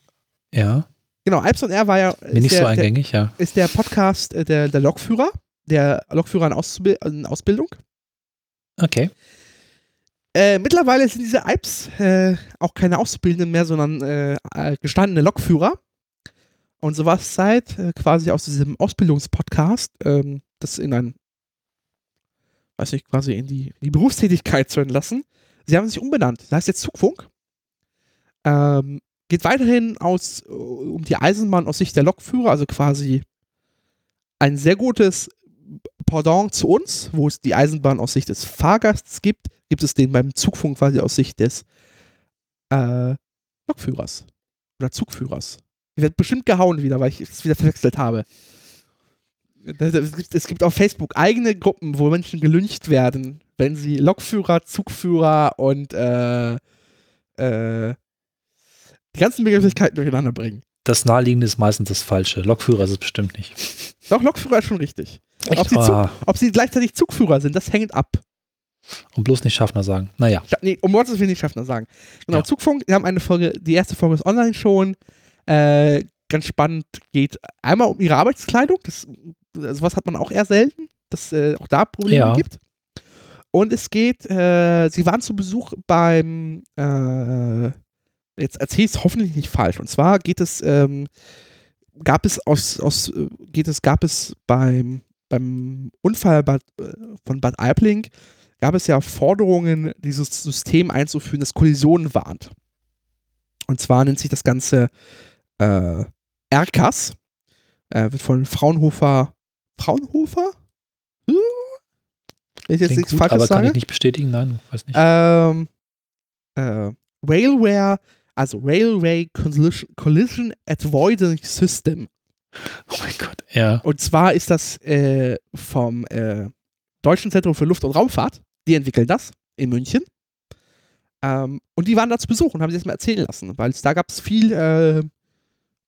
Ja. Genau, Alps on Air war ja. Bin nicht der, so eingängig, ja. Der, ist der Podcast äh, der, der Lokführer. Der Lokführer in, Ausbi in Ausbildung. Okay. Äh, mittlerweile sind diese Alps äh, auch keine Auszubildenden mehr, sondern äh, äh gestandene Lokführer. Und so war es Zeit, äh, quasi aus diesem Ausbildungspodcast, ähm, das in ein, weiß nicht, quasi in die, die Berufstätigkeit zu entlassen. Sie haben sich umbenannt. Das heißt jetzt Zugfunk. Ähm, geht weiterhin aus, um die Eisenbahn aus Sicht der Lokführer, also quasi ein sehr gutes Pendant zu uns, wo es die Eisenbahn aus Sicht des Fahrgasts gibt, gibt es den beim Zugfunk quasi aus Sicht des äh, Lokführers oder Zugführers. Ich werde bestimmt gehauen wieder, weil ich es wieder verwechselt habe. Es gibt auf Facebook eigene Gruppen, wo Menschen gelüncht werden, wenn sie Lokführer, Zugführer und äh, äh, die ganzen Begrifflichkeiten durcheinander bringen. Das Naheliegende ist meistens das Falsche. Lokführer ist es bestimmt nicht. Doch, Lokführer ist schon richtig. Ob sie, Zug, Ah. ob sie gleichzeitig Zugführer sind, das hängt ab. Und bloß nicht Schaffner sagen. Naja. Scha- Nee, um Gottes Willen nicht Schaffner sagen. Genau, Ja. Zugfunk, wir haben eine Folge, die erste Folge ist online schon. Äh, ganz spannend, geht einmal um ihre Arbeitskleidung. Das, sowas hat man auch eher selten, dass äh, auch da Probleme Ja. gibt. Und es geht, äh, sie waren zu Besuch beim, äh, jetzt erzähle ich es hoffentlich nicht falsch. Und zwar geht es, ähm, gab es aus, aus äh, geht es, gab es beim, beim Unfall Bad, äh, von Bad Aibling gab es ja Forderungen, dieses System einzuführen, das Kollisionen warnt. Und zwar nennt sich das Ganze äh, RCAS. Äh, wird von Fraunhofer. Fraunhofer? Hm? Ich jetzt Klingt nichts gut, Falsches aber kann sage. ich nicht bestätigen, nein, weiß nicht. Ähm, äh, Railware, also Railway Collision, Collision Avoidance System. oh mein Gott, ja. Und zwar ist das äh, vom äh, Deutschen Zentrum für Luft- und Raumfahrt. Die entwickeln das in München. Ähm, und die waren da zu Besuch und haben sich das mal erzählen lassen, weil da gab es viel äh,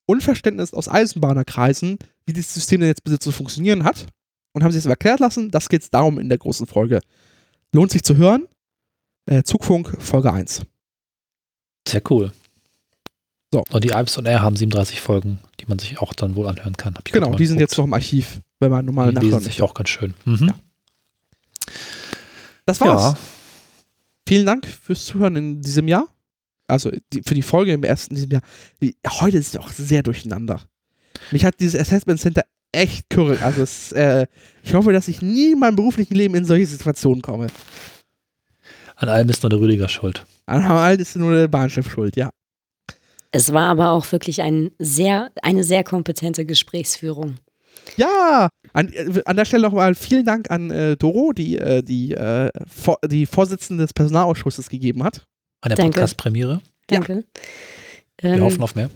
Unverständnis aus Eisenbahnerkreisen, wie dieses System denn jetzt bitte zu funktionieren hat. Und haben sich das mal erklärt lassen. Das geht es darum in der großen Folge. Lohnt sich zu hören. Äh, Zugfunk, Folge 1. Sehr cool. So. Und die Alps on Air haben 37 Folgen, die man sich auch dann wohl anhören kann. Genau, die sind jetzt noch im Archiv, wenn man normal Die lesen nachhören sich auch ganz schön. Mhm. Ja. Das war's. Ja, Vielen Dank fürs Zuhören in diesem Jahr. Also die, für die Folge im ersten diesem Jahr. Die, heute ist es auch sehr durcheinander. Mich hat dieses Assessment Center echt kürre. Also es, äh, ich hoffe, dass ich nie in meinem beruflichen Leben in solche Situationen komme. an allem ist nur der Rüdiger schuld. An all ist nur der Bahnchef schuld, ja. Es war aber auch wirklich ein sehr, eine sehr kompetente Gesprächsführung. Ja, an, äh, an der Stelle nochmal vielen Dank an äh, Doro, die äh, die, äh, vor, die Vorsitzende des Personalausschusses gegeben hat. An der. Podcast-Premiere. Danke. Wir Ähm, hoffen auf mehr.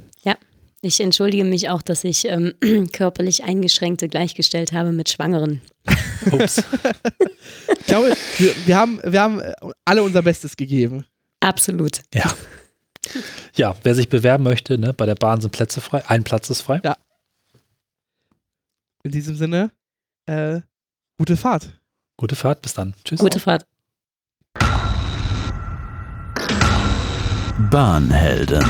ich entschuldige mich auch, dass ich ähm, körperlich Eingeschränkte gleichgestellt habe mit Schwangeren. Ups. Ich glaube, wir, wir, haben, wir haben äh, alle unser Bestes gegeben. Absolut. ja. Ja, wer sich bewerben möchte, ne, bei der Bahn sind Plätze frei. Ein Platz ist frei. In diesem Sinne, äh, gute Fahrt. Gute Fahrt, bis dann. Tschüss. Gute Fahrt. Bahnhelden.